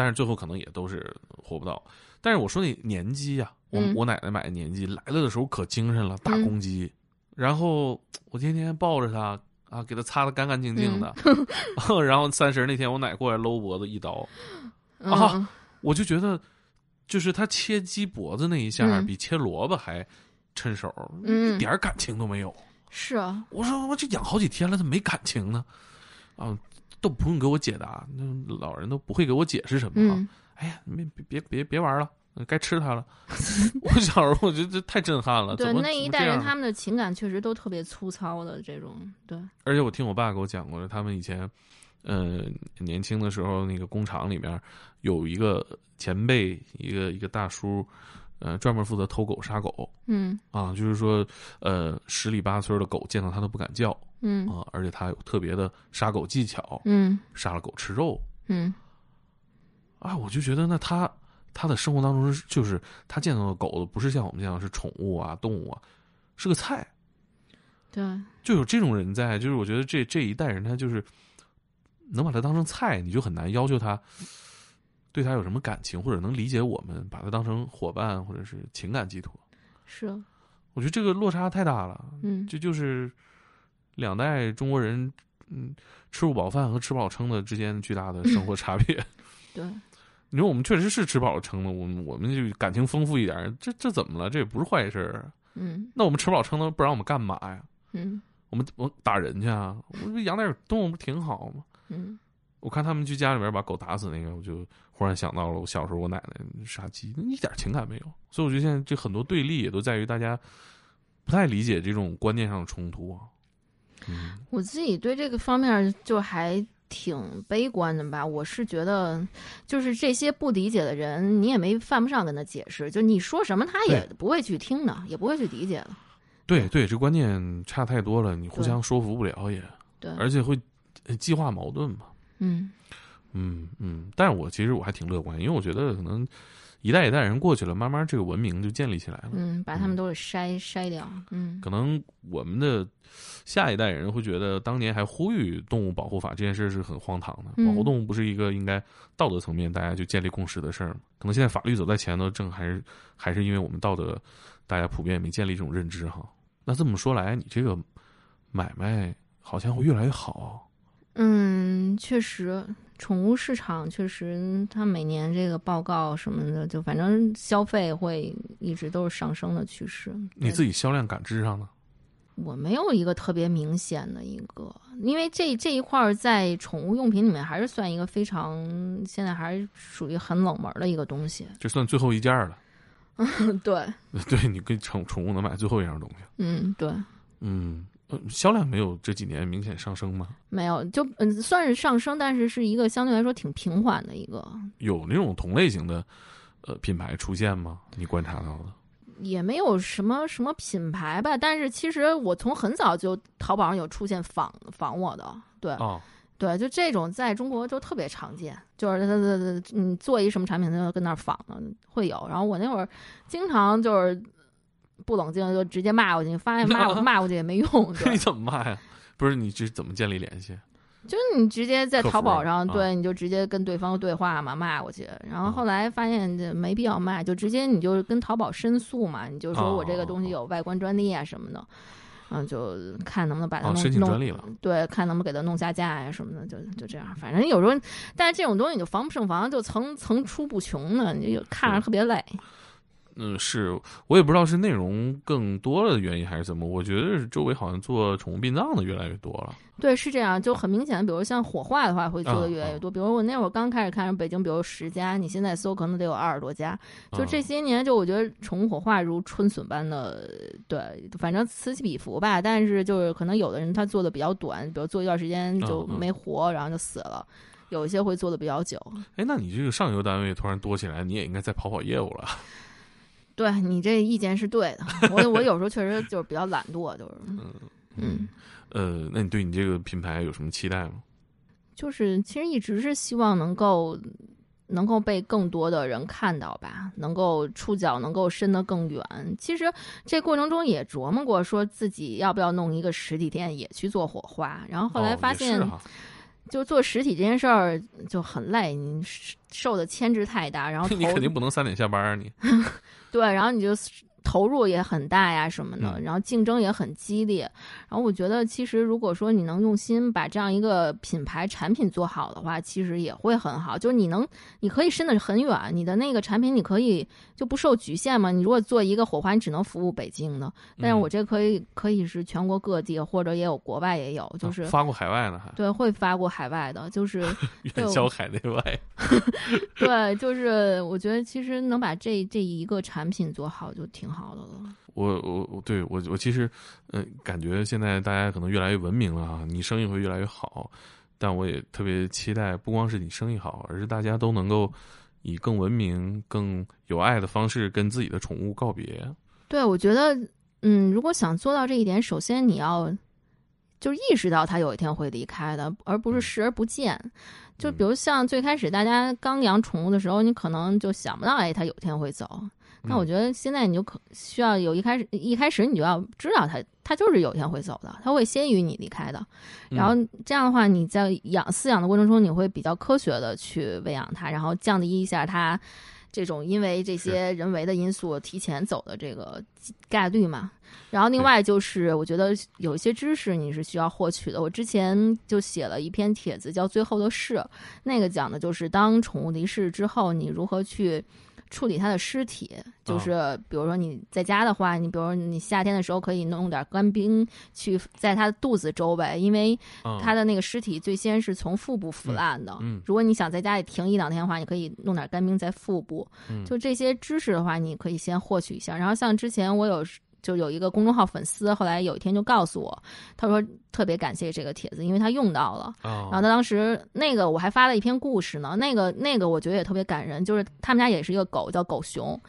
[SPEAKER 1] 但是最后可能也都是活不到。但是我说那年鸡呀、我、
[SPEAKER 2] 嗯
[SPEAKER 1] 我奶奶买的年鸡来了的时候可精神了，大公鸡，然后我天天抱着它啊，给它擦得干干净净的。然后三十那天我奶过来搂脖子一刀，
[SPEAKER 2] 嗯、
[SPEAKER 1] 啊我就觉得，就是他切鸡脖子那一下，
[SPEAKER 2] 嗯
[SPEAKER 1] 比切萝卜还趁手，
[SPEAKER 2] 嗯
[SPEAKER 1] 一点感情都没有。
[SPEAKER 2] 是啊，
[SPEAKER 1] 我说我这养好几天了，怎么没感情呢？啊，都不用给我解答，那老人都不会给我解释什么、啊。
[SPEAKER 2] 嗯
[SPEAKER 1] 哎呀，别别别别别玩了，该吃它了。我小时候我觉得这太震撼了，
[SPEAKER 2] 对那一代人，他们的情感确实都特别粗糙的这种，对，
[SPEAKER 1] 而且我听我爸给我讲过，他们以前，呃，年轻的时候，那个工厂里面有一个前辈，一个一个大叔，呃，专门负责偷狗杀狗
[SPEAKER 2] 嗯
[SPEAKER 1] 啊，就是说，呃，十里八村的狗见到他都不敢叫
[SPEAKER 2] 嗯。
[SPEAKER 1] 啊，而且他有特别的杀狗技巧，
[SPEAKER 2] 嗯。
[SPEAKER 1] 杀了狗吃肉
[SPEAKER 2] 嗯。
[SPEAKER 1] 啊，我就觉得那他他的生活当中是就是他见到的狗不是像我们这样是宠物啊动物啊，是个菜。
[SPEAKER 2] 对，
[SPEAKER 1] 就有这种人在，就是我觉得这这一代人他就是能把它当成菜，你就很难要求他对他有什么感情，或者能理解我们，把他当成伙伴或者是情感寄托。
[SPEAKER 2] 是，
[SPEAKER 1] 我觉得这个落差太大了，
[SPEAKER 2] 嗯。
[SPEAKER 1] 这就是两代中国人嗯吃不饱饭和吃饱撑的之间巨大的生活差别。
[SPEAKER 2] 对，
[SPEAKER 1] 你说我们确实是吃饱撑的，我们我们就感情丰富一点，这这怎么了？这也不是坏事儿。
[SPEAKER 2] 嗯
[SPEAKER 1] 那我们吃饱撑的不让我们干嘛呀？
[SPEAKER 2] 嗯
[SPEAKER 1] 我们我打人去啊？我们养点动物不挺好吗？
[SPEAKER 2] 嗯
[SPEAKER 1] 我看他们去家里面把狗打死那个，我就忽然想到了我小时候我奶奶杀鸡，一点情感没有。所以我觉得现在这很多对立也都在于大家不太理解这种观念上的冲突啊。嗯，
[SPEAKER 2] 我自己对这个方面就还挺悲观的吧。我是觉得，就是这些不理解的人，你也没犯不上跟他解释，就你说什么他也不会去听的，也不会去理解的。
[SPEAKER 1] 对对，这观念差太多了，你互相说服不了也，
[SPEAKER 2] 对，
[SPEAKER 1] 而且会呃激化矛盾嘛。
[SPEAKER 2] 嗯
[SPEAKER 1] 嗯嗯，但是我其实我还挺乐观，因为我觉得可能一代一代人过去了，慢慢这个文明就建立起来了。
[SPEAKER 2] 嗯，把他们都给筛筛掉。嗯
[SPEAKER 1] 可能我们的下一代人会觉得，当年还呼吁动物保护法这件事是很荒唐的。
[SPEAKER 2] 嗯
[SPEAKER 1] 保护动物不是一个应该道德层面大家就建立共识的事儿吗？可能现在法律走在前头，正还是还是因为我们道德大家普遍没建立这种认知哈。那这么说来，你这个买卖好像会越来越好。
[SPEAKER 2] 嗯，确实，宠物市场确实，它每年这个报告什么的，就反正消费会一直都是上升的趋势。
[SPEAKER 1] 你自己销量感知上呢？
[SPEAKER 2] 我没有一个特别明显的一个，因为这这一块在宠物用品里面还是算一个非常现在还是属于很冷门的一个东西。
[SPEAKER 1] 这算最后一件了。
[SPEAKER 2] 嗯 对，
[SPEAKER 1] 对你跟宠宠物能买最后一样东西。
[SPEAKER 2] 嗯，对，
[SPEAKER 1] 嗯，销量没有这几年明显上升吗？
[SPEAKER 2] 没有，就嗯算是上升，但是是一个相对来说挺平缓的一个。
[SPEAKER 1] 有那种同类型的呃品牌出现吗？你观察到的？
[SPEAKER 2] 也没有什么什么品牌吧，但是其实我从很早就淘宝上有出现仿仿我的，对，对，就这种在中国就特别常见，就是他他他你做一什么产品，他就跟那儿仿的会有。然后我那会儿经常就是不冷静就直接骂过去，发现骂 骂过去也没用。
[SPEAKER 1] 你怎么骂呀？不是你这怎么建立联系？
[SPEAKER 2] 就是你直接在淘宝上，对，你就直接跟对方对话嘛，骂过去。然后后来发现这没必要骂，就直接你就跟淘宝申诉嘛，你就说我这个东西有外观专利啊什么的，嗯，就看能不能把它弄弄，对，看能不能给它弄下架呀什么的，就就这样。反正有时候，但是这种东西你就防不胜防，就层层出不穷呢，你就看着特别累。
[SPEAKER 1] 嗯，是我也不知道是内容更多了的原因还是怎么，我觉得周围好像做宠物殡葬的越来越多了。
[SPEAKER 2] 对，是这样，就很明显。比如像火化的话，会做的越来越多。比如我那会儿刚开始看北京，比如十家，你现在搜可能得有二十多家。就这些年，就我觉得宠物火化如春笋般的，对，反正此起彼伏吧。但是就是可能有的人他做的比较短，比如做一段时间就没活，然后就死了。有一些会做的比较久。
[SPEAKER 1] 哎，那你这个上游单位突然多起来，你也应该再跑跑业务了。
[SPEAKER 2] 对你这意见是对的，我我有时候确实就是比较懒惰，就是嗯
[SPEAKER 1] 嗯呃，那你对你这个品牌有什么期待吗？
[SPEAKER 2] 就是其实一直是希望能够能够被更多的人看到吧，能够触角能够伸得更远。其实这过程中也琢磨过，说自己要不要弄一个实体店也去做火花，然后后来发现。就做实体这件事儿就很累，你受的牵制太大，然后
[SPEAKER 1] 你肯定不能三点下班啊，你。
[SPEAKER 2] 对，然后你就。投入也很大呀，什么的，然后竞争也很激烈。然后我觉得，其实如果说你能用心把这样一个品牌产品做好的话，其实也会很好。就是你能，你可以伸得很远，你的那个产品你可以就不受局限嘛。你如果做一个火花，你只能服务北京的，但是我这可以可以是全国各地，或者也有国外也有，就是
[SPEAKER 1] 发过海外的还
[SPEAKER 2] 对，会发过海外的，就是
[SPEAKER 1] 远销海内外。
[SPEAKER 2] 对，就是我觉得其实能把这这一个产品做好就挺。好的了，
[SPEAKER 1] 我我我对我我其实，嗯，感觉现在大家可能越来越文明了啊，你生意会越来越好，但我也特别期待，不光是你生意好，而是大家都能够以更文明、更有爱的方式跟自己的宠物告别。
[SPEAKER 2] 对，我觉得，嗯，如果想做到这一点，首先你要就意识到它有一天会离开的，而不是视而不见。就比如像最开始大家刚养宠物的时候，你可能就想不到，哎，它有一天会走。那我觉得现在你就可需要有一开始一开始你就要知道它它就是有一天会走的，它会先于你离开的。然后这样的话，你在养饲养的过程中，你会比较科学的去喂养它，然后降低一下它这种因为这些人为的因素提前走的这个概率嘛。然后另外就是，我觉得有一些知识你是需要获取的。我之前就写了一篇帖子叫《最后的事》，那个讲的就是当宠物离世之后，你如何去。处理它的尸体，就是比如说你在家的话，你比如说你夏天的时候可以弄点干冰去在它的肚子周围，因为它的那个尸体最先是从腹部腐烂的。如果你想在家里停一两天的话，你可以弄点干冰在腹部。就这些知识的话，你可以先获取一下。然后像之前我有。就有一个公众号粉丝，后来有一天就告诉我，他说特别感谢这个帖子，因为他用到了。然后他当时那个我还发了一篇故事呢，那个那个我觉得也特别感人，就是他们家也是一个狗叫狗熊，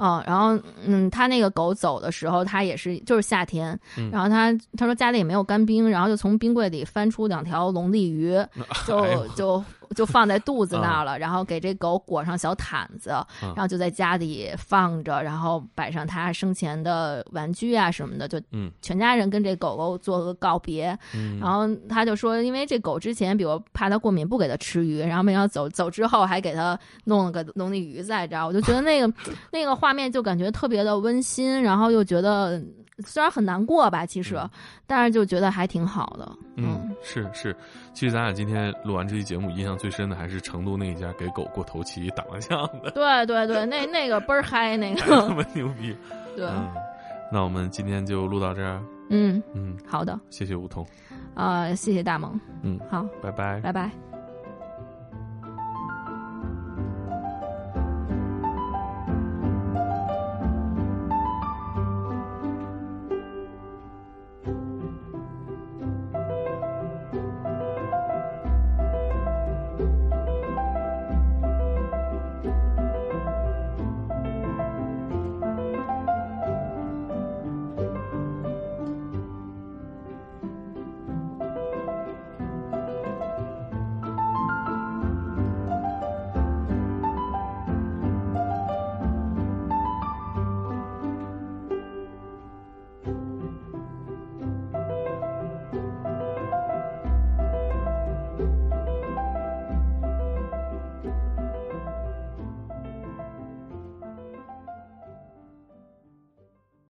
[SPEAKER 2] 啊，然后嗯，他那个狗走的时候，他也是就是夏天，然后他他说家里也没有干冰，然后就从冰柜里翻出两条龙利鱼，就就。就放在肚子那儿了，然后给这狗裹上小毯子，然后就在家里放着，然后摆上它生前的玩具啊什么的，就全家人跟这狗狗做个告别。然后他就说，因为这狗之前比如怕它过敏，不给它吃鱼，然后没想到走走之后还给它弄了个龙利鱼在这儿，我就觉得那个 那个画面就感觉特别的温馨，然后又觉得。虽然很难过吧，其实，但是就觉得还挺好的。
[SPEAKER 1] 嗯，是是，其实咱俩今天录完这期节目，印象最深的还是成都那一家给狗过头七打麻将的。
[SPEAKER 2] 对对对，那那个倍儿嗨，那个
[SPEAKER 1] 那么牛逼。
[SPEAKER 2] 对，
[SPEAKER 1] 那我们今天就录到这儿。
[SPEAKER 2] 嗯
[SPEAKER 1] 嗯，
[SPEAKER 2] 好的，
[SPEAKER 1] 谢谢梧桐。
[SPEAKER 2] 啊，谢谢大萌。
[SPEAKER 1] 嗯，
[SPEAKER 2] 好，
[SPEAKER 1] 拜拜，
[SPEAKER 2] 拜拜。